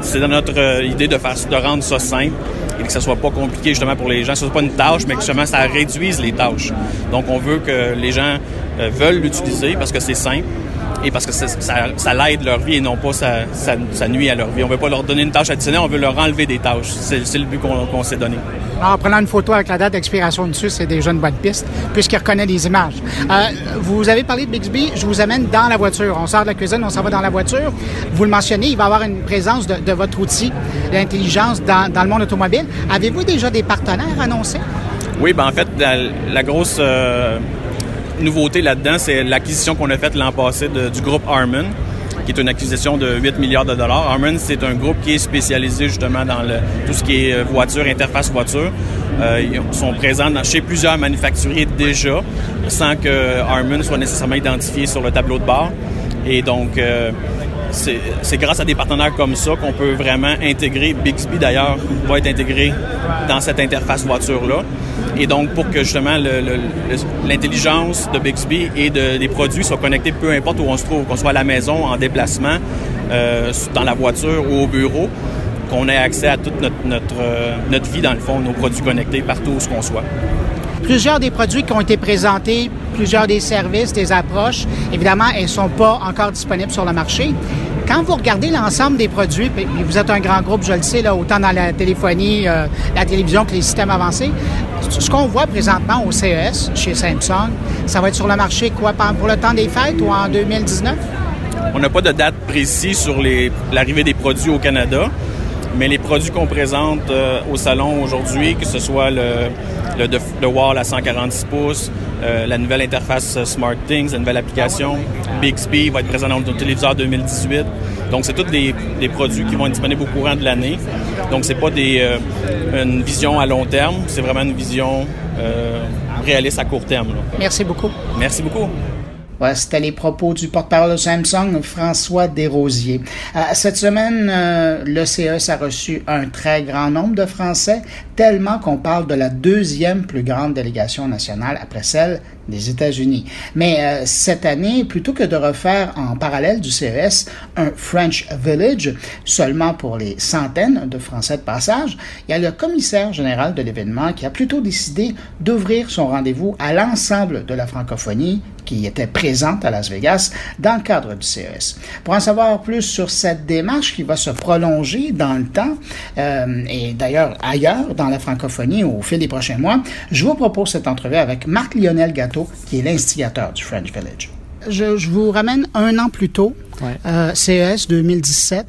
c'est dans notre idée de faire de rendre ça simple et que ça soit pas compliqué justement pour les gens, que ce soit pas une tâche, mais que justement ça réduise les tâches. Donc on veut que les gens euh, veulent l'utiliser parce que c'est simple et parce que ça, ça, l'aide leur vie et non pas ça, ça, nuit à leur vie. On veut pas leur donner une tâche additionnelle, on veut leur enlever des tâches. C'est le but qu'on s'est donné. En prenant une photo avec la date d'expiration dessus, c'est déjà une bonne piste, puisqu'il reconnaît les images. Euh, vous avez parlé de Bixby, je vous amène dans la voiture. On sort de la cuisine, on s'en va dans la voiture. Vous le mentionnez, il va y avoir une présence de, votre outil, l'intelligence dans, dans, le monde automobile. Avez-vous déjà des partenaires annoncés? Oui, ben en fait, la, grosse... Euh, nouveauté là-dedans, c'est l'acquisition qu'on a faite l'an passé du groupe Harman, qui est une acquisition de 8 milliards de dollars. Harman, c'est un groupe qui est spécialisé justement dans tout ce qui est euh, voiture, interface voiture. Euh, ils sont présents chez plusieurs manufacturiers déjà, sans que Harman soit nécessairement identifié sur le tableau de bord. Et donc, euh, c'est grâce à des partenaires comme ça qu'on peut vraiment intégrer. Bixby, d'ailleurs, va être intégré dans cette interface voiture-là. Et donc, pour que justement l'intelligence de Bixby et de, des produits soient connectés peu importe où on se trouve, qu'on soit à la maison, en déplacement, euh, dans la voiture ou au bureau, qu'on ait accès à toute notre, notre, euh, notre vie, dans le fond, nos produits connectés partout où qu'on soit. Plusieurs des produits qui ont été présentés, plusieurs des services, des approches, évidemment, elles ne sont pas encore disponibles sur le marché. Quand vous regardez l'ensemble des produits, vous êtes un grand groupe, je le sais, là, autant dans la téléphonie, euh, la télévision que les systèmes avancés, ce qu'on voit présentement au CES chez Samsung, ça va être sur le marché quoi pour le temps des fêtes ou en 2019? On n'a pas de date précise sur l'arrivée des produits au Canada, mais les produits qu'on présente euh, au salon aujourd'hui, que ce soit le, le, le Wall à 146 pouces, euh, la nouvelle interface SmartThings, la nouvelle application Bixby va être présente dans le téléviseur 2018. Donc, c'est tous des, produits qui vont être disponibles au courant de l'année. Donc, c'est pas des, euh, une vision à long terme, c'est vraiment une vision réaliste à court terme. Merci beaucoup. Merci beaucoup. C'était les propos du porte-parole de Samsung, François Desrosiers. Euh, cette semaine, euh, le CES a reçu un très grand nombre de Français, tellement qu'on parle de la deuxième plus grande délégation nationale après celle des États-Unis. Mais euh, cette année, plutôt que de refaire en parallèle du CES un French Village seulement pour les centaines de Français de passage, il y a le commissaire général de l'événement qui a plutôt décidé d'ouvrir son rendez-vous à l'ensemble de la francophonie qui était présente à Las Vegas dans le cadre du CES. Pour en savoir plus sur cette démarche qui va se prolonger dans le temps euh, et d'ailleurs ailleurs dans la francophonie au fil des prochains mois, je vous propose cette entrevue avec Marc-Lionel Gâteau, qui est l'instigateur du French Village. Je, vous ramène un an plus tôt, euh, CES 2017.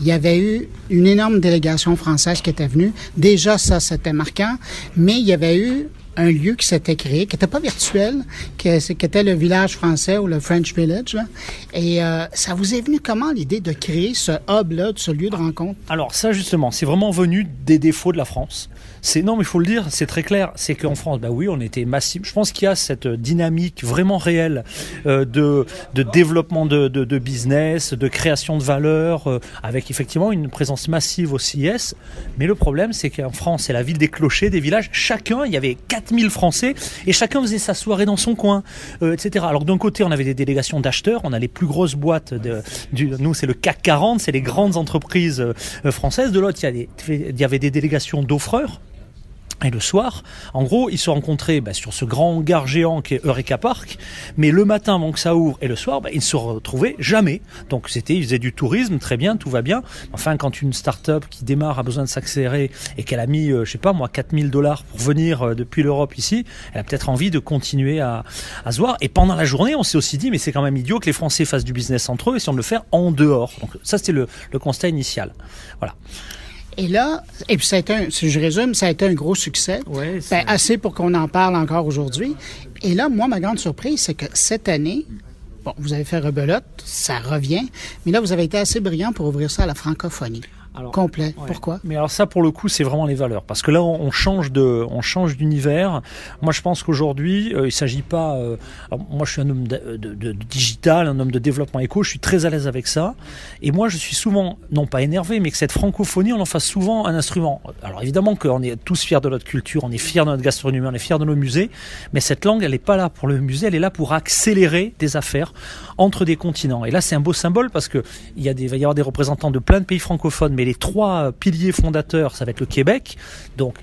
Il y avait eu une énorme délégation française qui était venue. Déjà, ça, c'était marquant. Mais il y avait eu un lieu qui s'était créé, qui n'était pas virtuel, qui, était le village français ou le French Village. Et euh, ça vous est venu comment l'idée de créer ce hub-là, ce lieu de rencontre? Alors ça justement, c'est vraiment venu des défauts de la France. C'est non, mais il faut le dire, c'est très clair. C'est qu'en France, bah oui, on était massif. Je pense qu'il y a cette dynamique vraiment réelle euh, de, de développement de, de, business, de création de valeur, euh, avec effectivement une présence massive au CIS. Mais le problème, c'est qu'en France, c'est la ville des clochers, des villages. Chacun, il y avait 4000 Français et chacun faisait sa soirée dans son coin, euh, etc. Alors d'un côté, on avait des délégations d'acheteurs, on a les plus grosses boîtes. De, nous, c'est le CAC 40, c'est les grandes entreprises françaises. De l'autre, il y avait des délégations d'offreurs Et le soir, en gros, ils se rencontraient bah, sur ce grand hangar géant qui est Eureka Park, mais le matin avant que ça ouvre et le soir, bah, ils ne se retrouvaient jamais. Donc c'était, ils faisaient du tourisme, très bien, tout va bien. Enfin, quand une start-up qui démarre a besoin de s'accélérer et qu'elle a mis, euh, je sais pas moi, 4000 dollars pour venir euh, depuis l'Europe ici, elle a peut-être envie de continuer à, à se voir. Et pendant la journée, on s'est aussi dit, mais c'est quand même idiot que les Français fassent du business entre eux et si on le faire en dehors. Donc ça, c'était le, le constat initial. Voilà. Et là, et puis ça a été un, si je résume, ça a été un gros succès. Ouais, Ben, assez pour qu'on en parle encore aujourd'hui. Et là, moi, ma grande surprise, c'est que cette année, bon, vous avez fait rebelote, ça revient, mais là, vous avez été assez brillant pour ouvrir ça à la francophonie. Alors, Complet. Ouais. Pourquoi? Mais alors ça, pour le coup, c'est vraiment les valeurs, parce que là, on on change de, on change d'univers. Moi, je pense qu'aujourd'hui, euh, il s'agit pas. euh, moi, je suis un homme de, de- de digital, un homme de développement éco. Je suis très à l'aise avec ça. Et moi, je suis souvent, non pas énervé, mais que cette francophonie, on en fasse souvent un instrument. Alors évidemment qu'on est tous fiers de notre culture, on est fiers de notre gastronomie, on est fiers de nos musées, mais cette langue, elle n'est pas là pour le musée, elle est là pour accélérer des affaires entre des continents. Et là, c'est un beau symbole parce que il y a des, il va y avoir des représentants de plein de pays francophones, mais les trois piliers fondateurs, ça va être le Québec, donc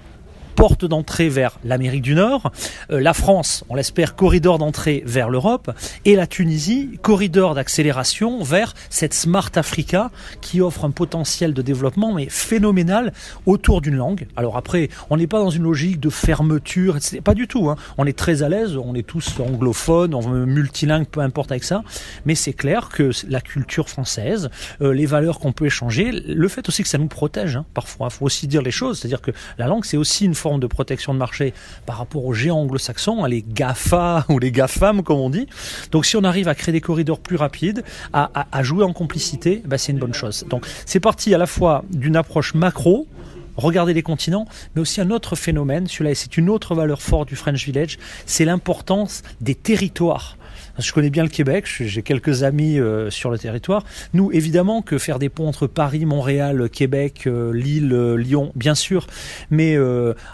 porte d'entrée vers l'Amérique du Nord, euh, la France, on l'espère, corridor d'entrée vers l'Europe, et la Tunisie, corridor d'accélération vers cette Smart Africa qui offre un potentiel de développement mais phénoménal autour d'une langue. Alors après, on n'est pas dans une logique de fermeture, etc. pas du tout. hein. On est très à l'aise, on est tous anglophones, on multilingue, peu importe avec ça, mais c'est clair que la culture française, euh, les valeurs qu'on peut échanger, le fait aussi que ça nous protège, hein, parfois, il faut aussi dire les choses, c'est-à-dire que la langue c'est aussi une forme de protection de marché par rapport aux géants anglo-saxons, hein, les GAFA ou les GAFAM comme on dit. Donc si on arrive à créer des corridors plus rapides, à, jouer en complicité, bah, c'est une bonne chose. Donc c'est parti à la fois d'une approche macro, regarder les continents, mais aussi un autre phénomène, celui-là, c'est une autre valeur forte du French Village, c'est l'importance des territoires. Je connais bien le Québec, j'ai quelques amis euh, sur le territoire. Nous, évidemment, que faire des ponts entre Paris, Montréal, Québec, euh, Lille, euh, Lyon, bien sûr, mais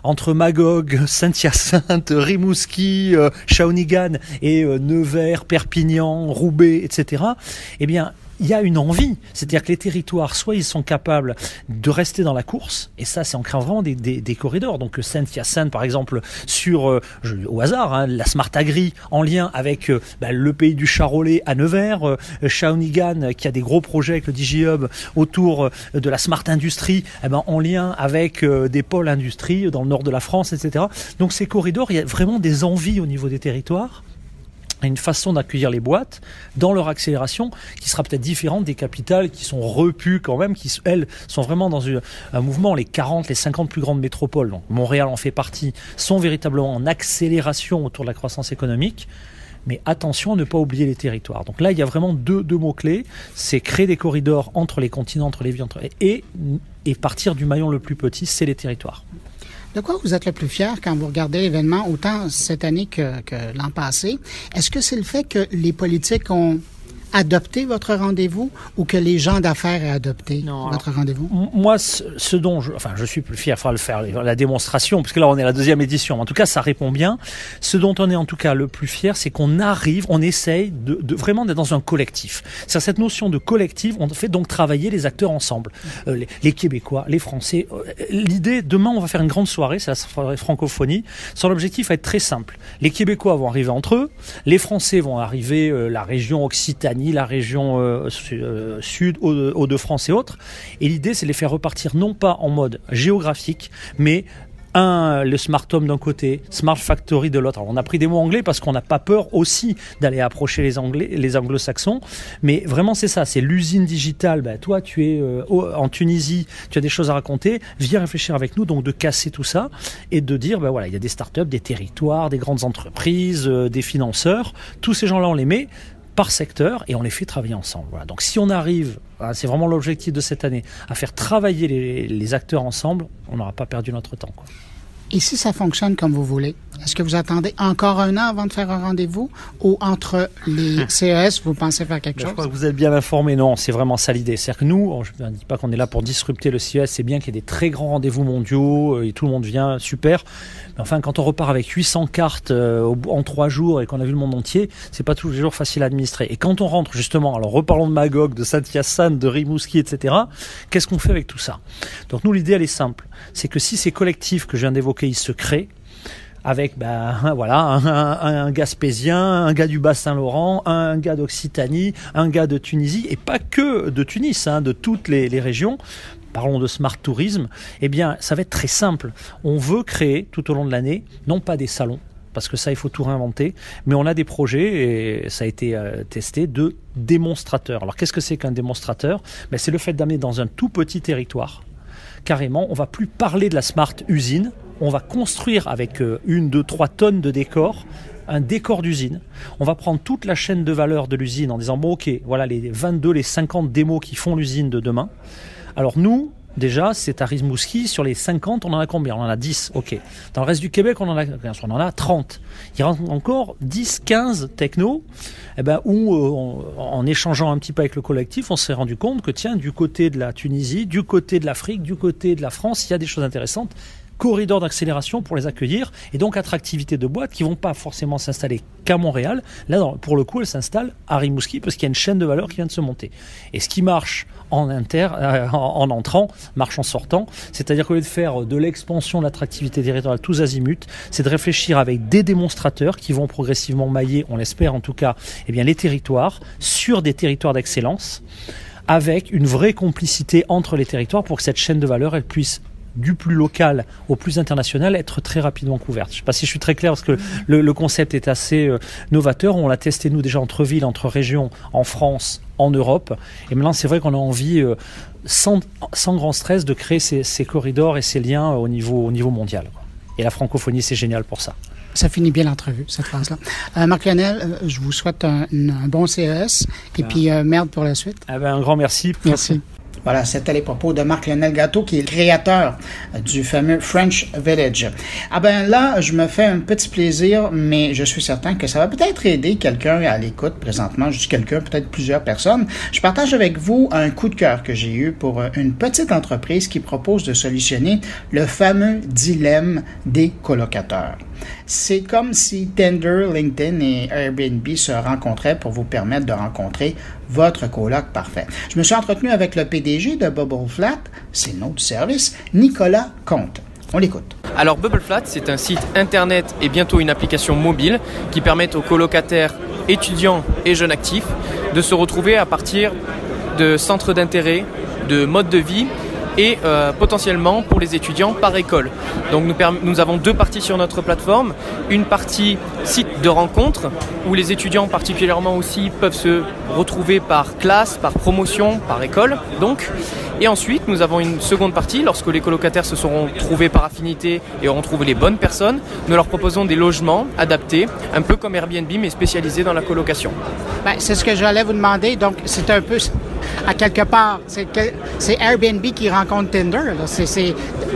entre Magog, Saint-Hyacinthe, Rimouski, Shawinigan et Nevers, Perpignan, Roubaix, etc. Eh bien, il y a une envie, c'est-à-dire que les territoires, soit ils sont capables de rester dans la course, et ça c'est en créant vraiment des, corridors. Donc Saint-Hyacinthe, par exemple, sur, euh, au hasard, hein, la Smart Agri, en lien avec euh, bah, le pays du Charolais à Nevers, euh, Shawinigan, euh, qui a des gros projets avec le DigiHub autour euh, de la Smart Industrie, eh ben, en lien avec euh, des pôles industrie dans le nord de la France, etc. Donc ces corridors, il y a vraiment des envies au niveau des territoires une façon d'accueillir les boîtes dans leur accélération qui sera peut-être différente des capitales qui sont repues quand même, qui elles sont vraiment dans un mouvement. Les 40, les 50 plus grandes métropoles, donc Montréal en fait partie, sont véritablement en accélération autour de la croissance économique. Mais attention à ne pas oublier les territoires. Donc là, il y a vraiment deux, deux mots-clés. C'est créer des corridors entre les continents, entre les villes, entre... et, et partir du maillon le plus petit, c'est les territoires. De quoi vous êtes le plus fier quand vous regardez l'événement, autant cette année que, l'an passé? Est-ce que c'est le fait que les politiques ont adopté votre rendez-vous ou que les gens d'affaires aient adopté Non, votre rendez-vous? Moi, ce, ce dont je, enfin, je suis plus fier, il faudra le faire, la démonstration, parce que là, on est à la deuxième édition. En tout cas, ça répond bien. Ce dont on est en tout cas le plus fier, c'est qu'on arrive, on essaye de, de vraiment d'être dans un collectif. C'est cette notion de collectif, on fait donc travailler les acteurs ensemble, Euh, les, les Québécois, les Français. Euh, L'idée, demain, on va faire une grande soirée, c'est la soirée francophonie. Son objectif va être très simple. Les Québécois vont arriver entre eux, les Français vont arriver, euh, la région Occitanie, la région euh, euh, sud, Hauts- Hauts-de-France et autres. Et l'idée, c'est de les faire repartir non pas en mode géographique, mais un, le Smart Home d'un côté, Smart Factory de l'autre. On a pris des mots anglais parce qu'on n'a pas peur aussi d'aller approcher les anglais, les anglo-saxons. Mais vraiment, c'est ça. C'est l'usine digitale. Ben, toi, tu es euh, en Tunisie, tu as des choses à raconter. Viens réfléchir avec nous. Donc, de casser tout ça et de dire, ben voilà, il y a des startups, des territoires, des grandes entreprises, des financeurs. Tous ces gens-là, on les met par secteur et on les fait travailler ensemble. Donc si on arrive, hein, c'est vraiment l'objectif de cette année, à faire travailler les, acteurs ensemble, on n'aura pas perdu notre temps. Et si ça fonctionne comme vous voulez, Est-ce que vous attendez encore un an avant de faire un rendez-vous? Ou entre les CES, vous pensez faire quelque Ben, Je chose? crois que vous êtes bien informé. Non, c'est vraiment ça l'idée. C'est-à-dire que nous, je ne dis pas qu'on est là pour disrupter le CES. C'est bien qu'il y ait des très grands rendez-vous mondiaux euh, et tout le monde vient, super. Mais enfin, quand on repart avec 800 cartes euh, en trois jours et qu'on a vu le monde entier, c'est pas tous les jours facile à administrer. Et quand on rentre justement, alors reparlons de Magog, de Saint-Hyacinthe, de Rimouski, etc. Qu'est-ce qu'on fait avec tout ça? Donc nous, l'idée elle est simple. C'est que si ces collectifs que je viens d'évoquer, ils se créent avec ben, voilà un, Gaspésien, un gars du Bas-Saint-Laurent, un gars d'Occitanie, un gars de Tunisie, et pas que de Tunis, hein, de toutes les, les régions. Parlons de smart tourisme. Eh bien, ça va être très simple. On veut créer tout au long de l'année, non pas des salons, parce que ça, il faut tout réinventer. Mais on a des projets, et ça a été euh, testé, de démonstrateurs. Alors, qu'est-ce que c'est qu'un démonstrateur? Ben, C'est le fait d'amener dans un tout petit territoire. Carrément, on va plus parler de la smart usine, on va construire avec euh, une, deux, trois tonnes de décor un décor d'usine. On va prendre toute la chaîne de valeur de l'usine en disant, bon ok, voilà les 22, les 50 démos qui font l'usine de demain. Alors nous, déjà, c'est à Rimouski, sur les 50, on en a combien? On en a 10, ok. Dans le reste du Québec, on en a, on en a 30. Il reste encore 10, 15 technos, eh ben, où, euh, en échangeant un petit peu avec le collectif, on s'est rendu compte que, tiens, du côté de la Tunisie, du côté de l'Afrique, du côté de la France, il y a des choses intéressantes corridors d'accélération pour les accueillir et donc attractivité de boîtes qui vont pas forcément s'installer qu'à Montréal. Là, pour le coup, elles s'installent à Rimouski parce qu'il y a une chaîne de valeur qui vient de se monter. Et ce qui marche en inter, euh, en entrant, marche en sortant. C'est-à-dire qu'au lieu de faire de l'expansion de l'attractivité territoriale tous azimuts, c'est de réfléchir avec des démonstrateurs qui vont progressivement mailler, on l'espère en tout cas, eh bien, les territoires sur des territoires d'excellence avec une vraie complicité entre les territoires pour que cette chaîne de valeur elle puisse du plus local au plus international être très rapidement couverte. Je ne sais pas si je suis très clair parce que le, le concept est assez euh, novateur. On l'a testé nous déjà entre villes, entre régions, en France, en Europe. Et maintenant c'est vrai qu'on a envie, euh, sans, sans grand stress, de créer ces, ces corridors et ces liens au niveau, au niveau mondial. quoi. Et la francophonie c'est génial pour ça. Ça finit bien l'entrevue, cette phrase-là. Euh, Marc Lionel, euh, je vous souhaite un, un bon CES et puis euh, merde pour la suite. Ah ben, un grand merci. Merci. Voilà, c'était les propos de Marc-Lionel Gâteau, qui est le créateur du fameux French Village. Ah ben là, je me fais un petit plaisir, mais je suis certain que ça va peut-être aider quelqu'un à l'écoute présentement. Dis quelqu'un, peut-être plusieurs personnes. Je partage avec vous un coup de cœur que j'ai eu pour une petite entreprise qui propose de solutionner le fameux dilemme des colocataires. C'est comme si Tinder, LinkedIn et Airbnb se rencontraient pour vous permettre de rencontrer votre coloc parfait. Je me suis entretenu avec le PDG de Bubble Flat, c'est notre service, Nicolas Comte. On l'écoute. Alors Bubble Flat, c'est un site internet et bientôt une application mobile qui permettent aux colocataires, étudiants et jeunes actifs de se retrouver à partir de centres d'intérêt, de modes de vie et euh, potentiellement pour les étudiants par école. Donc nous, nous avons deux parties sur notre plateforme. Une partie site de rencontre où les étudiants particulièrement aussi peuvent se retrouver par classe, par promotion, par école. Donc, et ensuite nous avons une seconde partie lorsque les colocataires se seront trouvés par affinité et auront trouvé les bonnes personnes. Nous leur proposons des logements adaptés, un peu comme Airbnb mais spécialisés dans la colocation. Ben, c'est ce que j'allais vous demander. Donc, c'est un peu, à quelque part, c'est Airbnb qui rencontre Tinder. Là.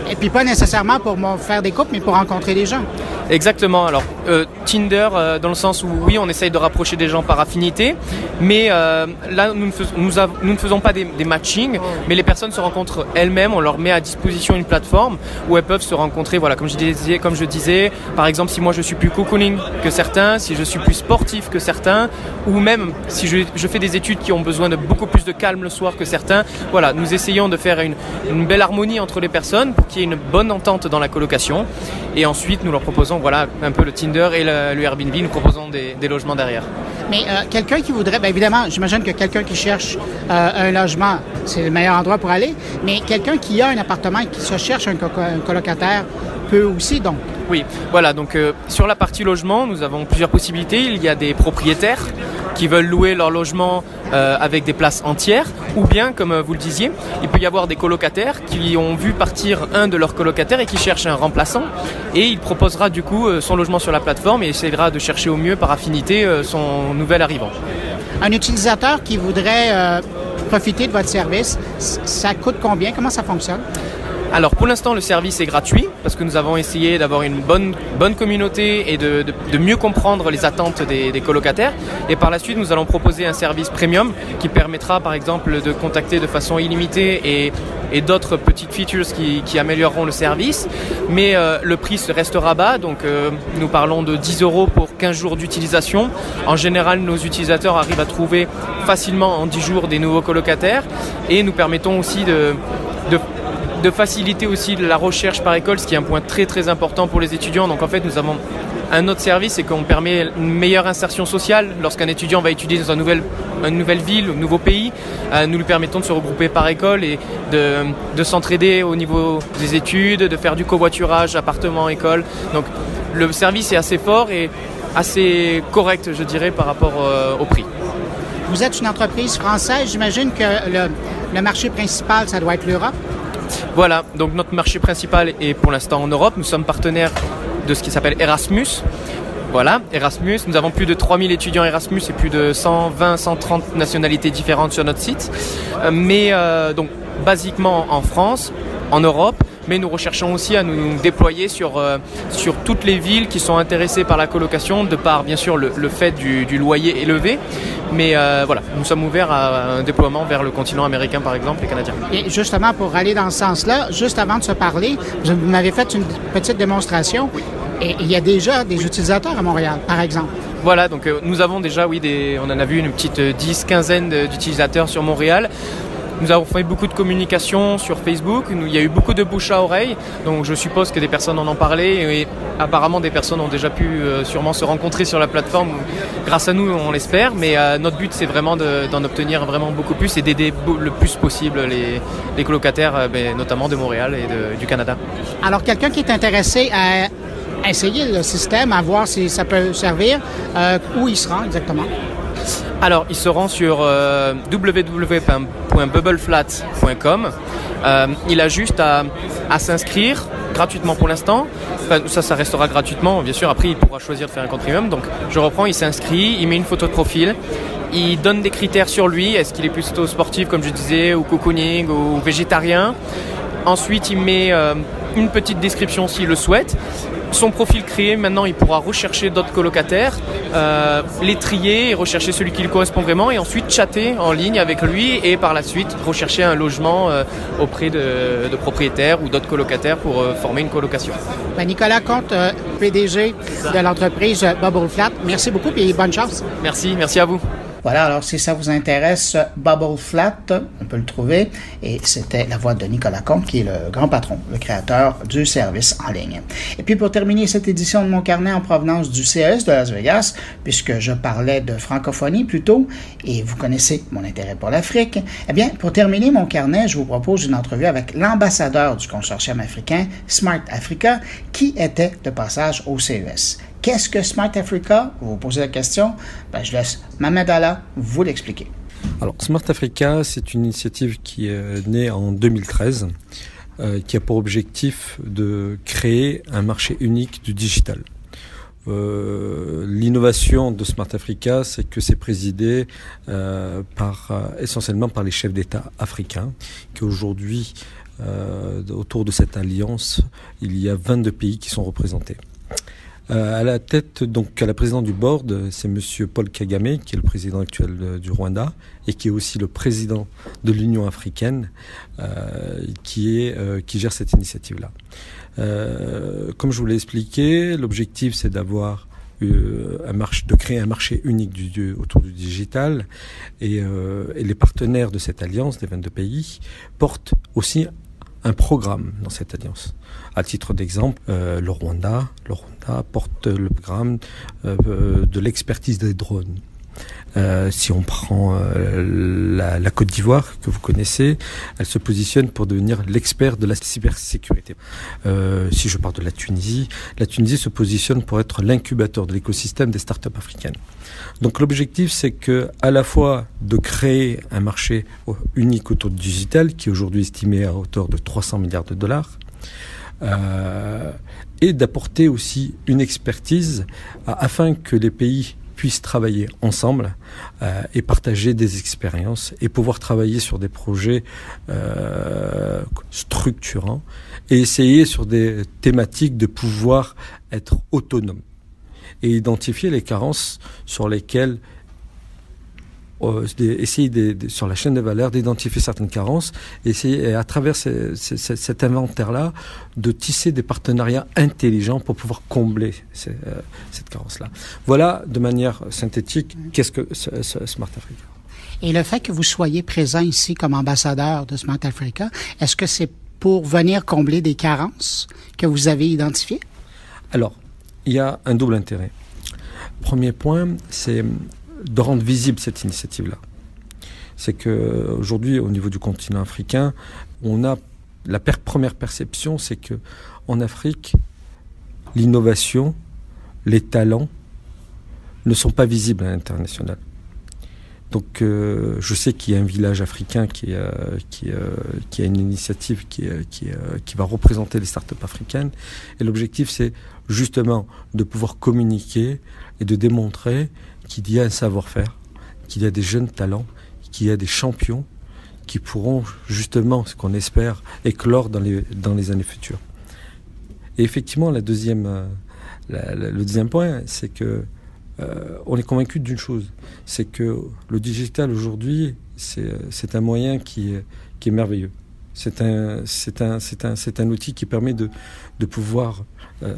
Et puis pas nécessairement pour faire des couples, mais pour rencontrer des gens. Exactement. Alors euh, Tinder, euh, dans le sens où oui, on essaye de rapprocher des gens par affinité, mais euh, là nous ne, fais- nous, nous ne faisons pas des, des matchings, mais les personnes se rencontrent elles-mêmes. On leur met à disposition une plateforme où elles peuvent se rencontrer. Voilà, comme je disais, comme je disais, par exemple, si moi je suis plus cocooning que certains, si je suis plus sportif que certains, ou même si je, je fais des études qui ont besoin de beaucoup plus de calme le soir que certains. Voilà, nous essayons de faire une, belle harmonie entre les personnes pour qu'il y ait une bonne entente dans la colocation. Et ensuite, nous leur proposons voilà, un peu le Tinder et le, le Airbnb, nous proposons des, logements derrière. Mais euh, quelqu'un qui voudrait, bien évidemment, j'imagine que quelqu'un qui cherche euh, un logement, c'est le meilleur endroit pour aller. Mais quelqu'un qui a un appartement et qui se cherche un, un colocataire peut aussi, donc. Oui, voilà, donc euh, sur la partie logement, nous avons plusieurs possibilités. Il y a des propriétaires qui veulent louer leur logement euh, avec des places entières, ou bien, comme euh, vous le disiez, il peut y avoir des colocataires qui ont vu partir un de leurs colocataires et qui cherchent un remplaçant, et il proposera du coup son logement sur la plateforme et essaiera de chercher au mieux par affinité son nouvel arrivant. Un utilisateur qui voudrait profiter de votre service, ça coûte combien? Comment ça fonctionne? Alors pour l'instant le service est gratuit parce que nous avons essayé d'avoir une bonne, communauté et de, mieux comprendre les attentes des, colocataires. Et par la suite nous allons proposer un service premium qui permettra par exemple de contacter de façon illimitée et, et d'autres petites features qui, amélioreront le service. Mais euh, le prix restera bas, donc euh, nous parlons de 10 euros pour 15 jours d'utilisation. En général nos utilisateurs arrivent à trouver facilement en 10 jours des nouveaux colocataires et nous permettons aussi de, de faciliter aussi la recherche par école, ce qui est un point très très important pour les étudiants. Donc en fait, nous avons un autre service, c'est qu'on permet une meilleure insertion sociale. Lorsqu'un étudiant va étudier dans nouvelle, une nouvelle ville, un nouveau pays, euh, nous lui permettons de se regrouper par école et de, de s'entraider au niveau des études, de faire du covoiturage, appartement, école. Donc le service est assez fort et assez correct, je dirais, par rapport euh, au prix. Vous êtes une entreprise française, j'imagine que le, le marché principal, ça doit être l'Europe. Voilà, donc notre marché principal est pour l'instant en Europe. Nous sommes partenaires de ce qui s'appelle Erasmus. Voilà, Erasmus. Nous avons plus de 3000 étudiants Erasmus et plus de 120, 130 nationalités différentes sur notre site. Euh, mais euh, donc, basiquement en France, en Europe, mais nous recherchons aussi à nous déployer sur, euh, sur toutes les villes qui sont intéressées par la colocation, de par bien sûr le, fait du, loyer élevé. Mais euh, voilà, nous sommes ouverts à un déploiement vers le continent américain par exemple et canadien. Et justement, pour aller dans ce sens-là, juste avant de se parler, vous m'avez fait une petite démonstration. Et il y a déjà des utilisateurs à Montréal, par exemple. Voilà, donc euh, nous avons déjà, oui, des, on en a vu une petite 10, quinzaine d'utilisateurs sur Montréal. Nous avons fait beaucoup de communication sur Facebook, il y a eu beaucoup de bouche à oreille, donc je suppose que des personnes en ont parlé et apparemment des personnes ont déjà pu euh, sûrement se rencontrer sur la plateforme. Grâce à nous, on l'espère, mais euh, notre but c'est vraiment d'en obtenir vraiment beaucoup plus et d'aider le plus possible les, colocataires, euh, ben, notamment de Montréal et du Canada. Alors quelqu'un qui est intéressé à essayer le système, à voir si ça peut servir, où il se rend exactement? Alors, il se rend sur euh, www.bubbleflat.com. Euh, il a juste à, s'inscrire gratuitement pour l'instant. ça, ça restera gratuitement. Bien sûr, après, il pourra choisir de faire un compte premium. Donc, je reprends, il s'inscrit, il met une photo de profil. Il donne des critères sur lui. Est-ce qu'il est plutôt sportif, comme je disais, ou cocooning, ou végétarien? Ensuite, il met euh, une petite description s'il le souhaite. Son profil créé, maintenant il pourra rechercher d'autres colocataires, euh, les trier et rechercher celui qui lui correspond vraiment et ensuite chatter en ligne avec lui et par la suite rechercher un logement euh, auprès de, propriétaires ou d'autres colocataires pour euh, former une colocation. Ben, Nicolas Comte, PDG de l'entreprise Bubble Flat, merci beaucoup et bonne chance. Merci, merci à vous. Voilà, alors si ça vous intéresse, Bubble Flat, on peut le trouver. Et c'était la voix de Nicolas Comte, qui est le grand patron, le créateur du service en ligne. Et puis pour terminer cette édition de mon carnet en provenance du CES de Las Vegas, puisque je parlais de francophonie plutôt, et vous connaissez mon intérêt pour l'Afrique, eh bien, pour terminer mon carnet, je vous propose une entrevue avec l'ambassadeur du consortium africain, Smart Africa, qui était de passage au CES. Qu'est-ce que Smart Africa Vous vous posez la question. Ben, je laisse Mamadala vous l'expliquer. Alors, Smart Africa, c'est une initiative qui est née en 2013, euh, qui a pour objectif de créer un marché unique du digital. Euh, l'innovation de Smart Africa, c'est que c'est présidé euh, par, essentiellement par les chefs d'État africains, qui aujourd'hui, autour de cette alliance, il y a 22 pays qui sont représentés. Euh, à la tête, donc à la présidente du board, c'est Monsieur Paul Kagame, qui est le président actuel du Rwanda et qui est aussi le président de l'Union africaine, euh, qui euh, gère cette initiative-là. comme je vous l'ai expliqué, l'objectif c'est d'avoir un marché, de créer un marché unique autour du digital et, et, les partenaires de cette alliance des 22 pays portent aussi un programme dans cette alliance. À titre d'exemple, le Rwanda, le Rwanda apporte le programme euh, de l'expertise des drones. Euh, si on prend euh, la, Côte d'Ivoire que vous connaissez, elle se positionne pour devenir l'expert de la cybersécurité. si je parle de la Tunisie, la Tunisie se positionne pour être l'incubateur de l'écosystème des startups africaines. Donc l'objectif, c'est que à la fois de créer un marché unique autour du digital, qui est aujourd'hui estimé à hauteur de 300 milliards de dollars, euh, et d'apporter aussi une expertise afin que les pays puissent travailler ensemble euh, et partager des expériences et pouvoir travailler sur des projets euh, structurants et essayer sur des thématiques de pouvoir être autonome et identifier les carences sur lesquelles euh, essayer de, sur la chaîne de valeur d'identifier certaines carences, essayer à travers cet inventaire-là de tisser des partenariats intelligents pour pouvoir combler euh, cette carence-là. Voilà de manière synthétique qu'est-ce que Smart Africa. Et le fait que vous soyez présent ici comme ambassadeur de Smart Africa, est-ce que c'est pour venir combler des carences que vous avez identifiées? Alors, il y a un double intérêt. Premier point, c'est de rendre visible cette initiative-là. C'est que aujourd'hui, au niveau du continent africain, on a la première perception, c'est que en Afrique, l'innovation, les talents ne sont pas visibles à l'international. Donc, euh, je sais qu'il y a un village africain qui, euh, euh, a une initiative qui, va représenter les startups africaines. Et l'objectif, c'est justement de pouvoir communiquer et de démontrer qu'il y a un savoir-faire, qu'il y a des jeunes talents, qu'il y a des champions qui pourront justement, ce qu'on espère, éclore dans les, années futures. Et effectivement, le deuxième point, c'est que euh, on est convaincu d'une chose, c'est que le digital aujourd'hui, c'est un moyen qui, est merveilleux. C'est un, outil qui permet de, pouvoir euh,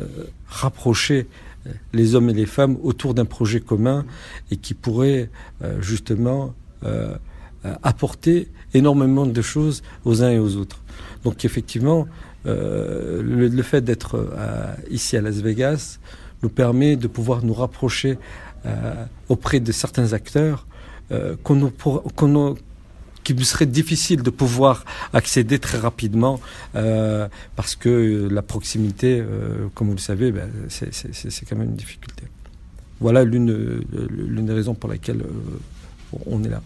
rapprocher les hommes et les femmes autour d'un projet commun et qui pourrait euh, justement euh, euh, apporter énormément de choses aux uns et aux autres. Donc effectivement, le, fait d'être ici à Las Vegas nous permet de pouvoir nous rapprocher auprès de certains acteurs qu'on qu'on qu'il serait difficile de pouvoir accéder très rapidement euh, parce que la proximité, euh, comme vous le savez, ben, c'est quand même une difficulté. Voilà l'une des raisons pour laquelle euh, on est là.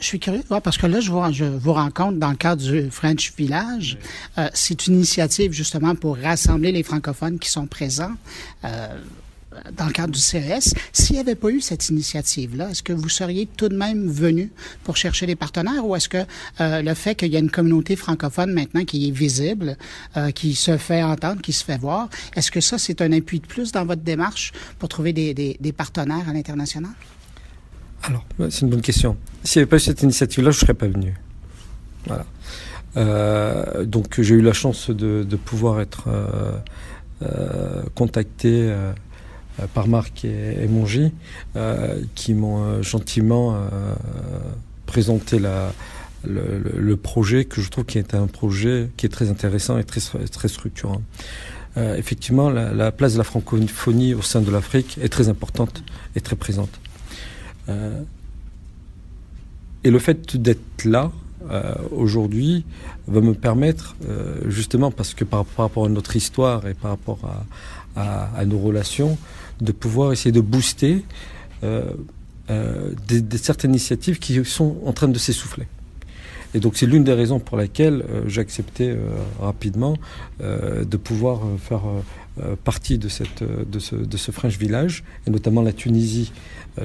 Je suis curieux parce que là, je vous, je vous rencontre dans le cadre du French Village. c'est une initiative justement pour rassembler les francophones qui sont présents dans le cadre du CES. S'il n'y avait pas eu cette initiative-là, est-ce que vous seriez tout de même venu pour chercher des partenaires ou est-ce que euh, le fait qu'il y a une communauté francophone maintenant qui est visible, euh, qui se fait entendre, qui se fait voir, est-ce que ça, c'est un appui de plus dans votre démarche pour trouver des, des, partenaires à l'international? Alors, c'est une bonne question. S'il n'y avait pas eu cette initiative-là, je ne serais pas venu. Voilà. Euh, donc, j'ai eu la chance de, pouvoir être contacté euh, par Marc et, euh, qui m'ont euh, gentiment présenté le, projet que je trouve qui est un projet qui est très intéressant et très structurant. effectivement, la, place de la francophonie au sein de l'Afrique est très importante et très présente. Et le fait d'être là, aujourd'hui va me permettre, justement parce que par, rapport à notre histoire et par rapport à nos relations, de pouvoir essayer de booster euh, euh, certaines initiatives qui sont en train de s'essouffler. Et donc c'est l'une des raisons pour laquelle euh, j'ai accepté rapidement de pouvoir faire partie de, cette, de, ce, de ce Village, et notamment la Tunisie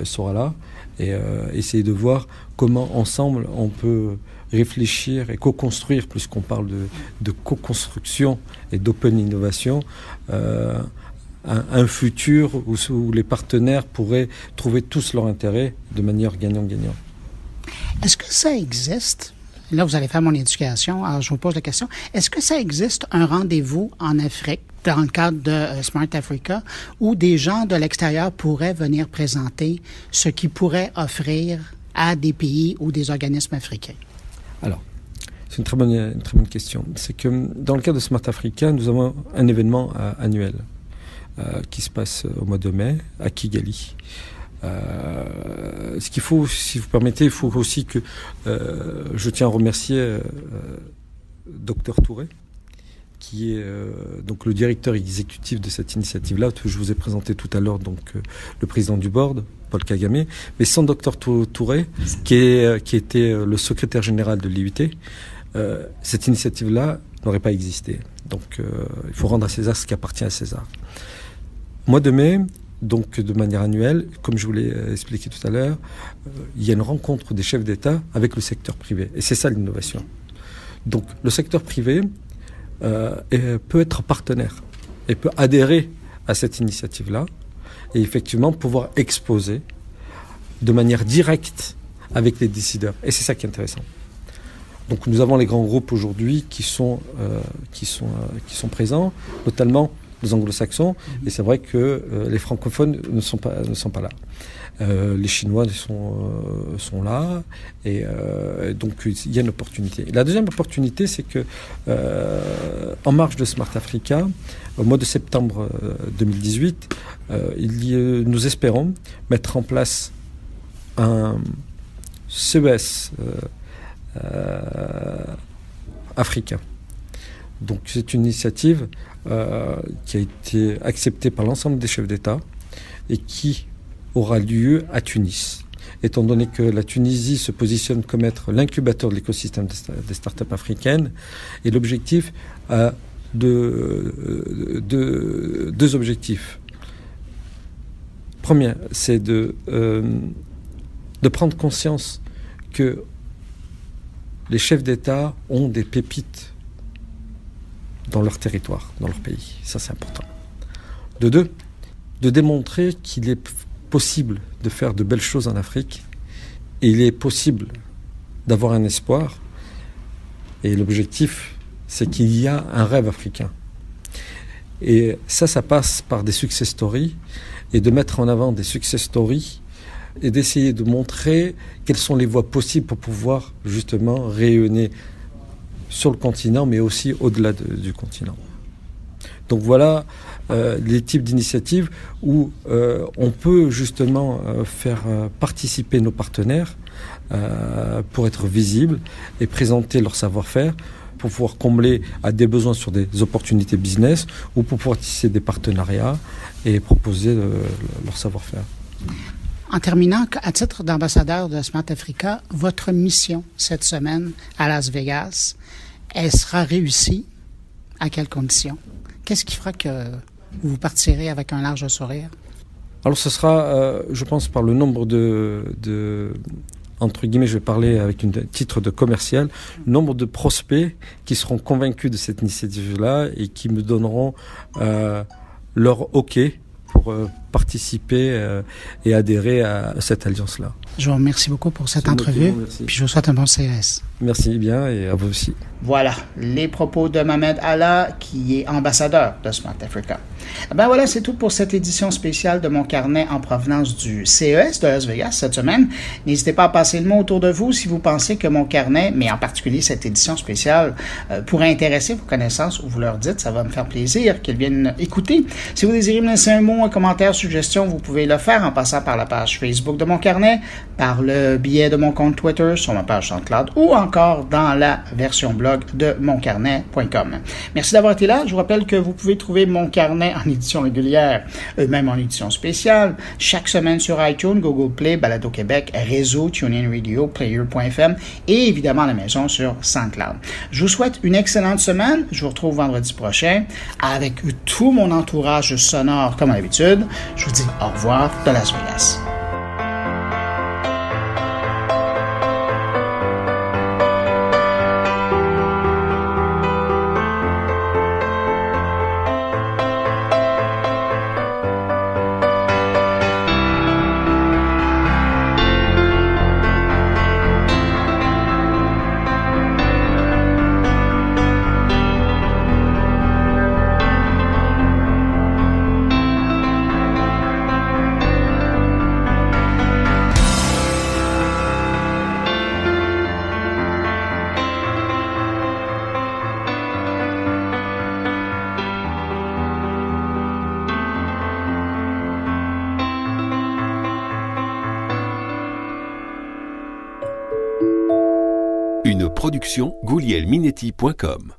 sera là, et essayer de voir comment ensemble on peut réfléchir et co-construire, puisqu'on parle de, de co-construction et d'open innovation, un, futur où, les partenaires pourraient trouver tous leur intérêt de manière gagnant-gagnant. Est-ce que ça existe? Là, vous allez faire mon éducation. Alors, je vous pose la question. Est-ce que ça existe un rendez-vous en Afrique dans le cadre de euh, Smart Africa où des gens de l'extérieur pourraient venir présenter ce qu'ils pourraient offrir à des pays ou des organismes africains? Alors, c'est une très bonne, une très bonne question. C'est que dans le cadre de Smart Africa, nous avons un événement euh, annuel euh, qui se passe au mois de mai à Kigali. Euh, ce qu'il faut, si vous permettez, il faut aussi que euh, je tiens à remercier Docteur Touré, qui est donc le directeur exécutif de cette initiative-là. Je vous ai présenté tout à l'heure donc le président du board, Paul Kagame, mais sans Docteur Touré, qui était le secrétaire général de l'IUT, cette initiative-là n'aurait pas existé. Donc il faut rendre à César ce qui appartient à César mois de mai, donc de manière annuelle, comme je vous l'ai expliqué tout à l'heure, il y a une rencontre des chefs d'État avec le secteur privé. Et c'est ça l'innovation. Donc le secteur privé peut être partenaire et peut adhérer à cette initiative-là et effectivement pouvoir exposer de manière directe avec les décideurs. Et c'est ça qui est intéressant. Donc nous avons les grands groupes aujourd'hui qui sont, euh, qui, sont, euh, qui sont présents, notamment les anglo-saxons, mhm. et c'est vrai que euh, les francophones ne sont pas, ne sont pas là. les Chinois sont, sont là, et donc il y a une opportunité. La deuxième opportunité, c'est que en marge de Smart Africa, au mois de septembre 2018, il nous espérons mettre en place un CES euh, africain. Donc c'est une initiative euh, qui a été acceptée par l'ensemble des chefs d'État et qui aura lieu à Tunis. Étant donné que la Tunisie se positionne comme être l'incubateur de l'écosystème des startups africaines, et l'objectif a de, deux objectifs. Premier, c'est de, euh, de prendre conscience que les chefs d'État ont des pépites dans leur territoire, dans leur pays. Ça, c'est important. De deux, de démontrer qu'il est possible de faire de belles choses en Afrique et il est possible d'avoir un espoir. Et l'objectif, c'est qu'il y a un rêve africain. Et ça, ça passe par des success stories et de mettre en avant des success stories et d'essayer de montrer quelles sont les voies possibles pour pouvoir justement rayonner sur le continent, mais aussi au-delà du continent. Donc voilà euh, les types d'initiatives où euh, on peut justement euh, faire participer nos partenaires pour être visibles et présenter leur savoir-faire pour pouvoir combler à des besoins sur des opportunités business ou pour pouvoir tisser des partenariats et proposer leur savoir-faire. En terminant, à titre d'ambassadeur de Smart Africa, votre mission cette semaine à Las Vegas, elle sera réussie? À quelles conditions? Qu'est-ce qui fera que vous partirez avec un large sourire? Alors ce sera, euh, je pense, par le nombre de, entre guillemets, je vais parler avec un titre de commercial, nombre de prospects qui seront convaincus de cette initiative-là et qui me donneront euh, leur OK pour euh, participer euh, et adhérer à cette alliance-là. Je vous remercie beaucoup pour cette entrevue. Puis je vous souhaite un bon CES. Merci bien et à vous aussi. Voilà les propos de Mohamed Allah, qui est ambassadeur de Smart Africa. Ben voilà, c'est tout pour cette édition spéciale de mon carnet en provenance du CES de Las Vegas cette semaine. N'hésitez pas à passer le mot autour de vous si vous pensez que mon carnet, mais en particulier cette édition spéciale, euh, pourrait intéresser vos connaissances ou vous leur dites, ça va me faire plaisir qu'ils viennent écouter. Si vous désirez me laisser un mot, un commentaire, suggestion, vous pouvez le faire en passant par la page Facebook de mon carnet, par le biais de mon compte Twitter sur ma page SoundCloud ou encore dans la version blog de moncarnet.com. Merci d'avoir été là. Je vous rappelle que vous pouvez trouver mon carnet en édition régulière, même en édition spéciale, chaque semaine sur iTunes, Google Play, Balado Québec, Réseau, TuneIn Radio, Player.fm et évidemment la maison sur SoundCloud. Je vous souhaite une excellente semaine. Je vous retrouve vendredi prochain avec tout mon entourage sonore comme d'habitude. Je vous dis au revoir de Las Vegas. goulielminetti.com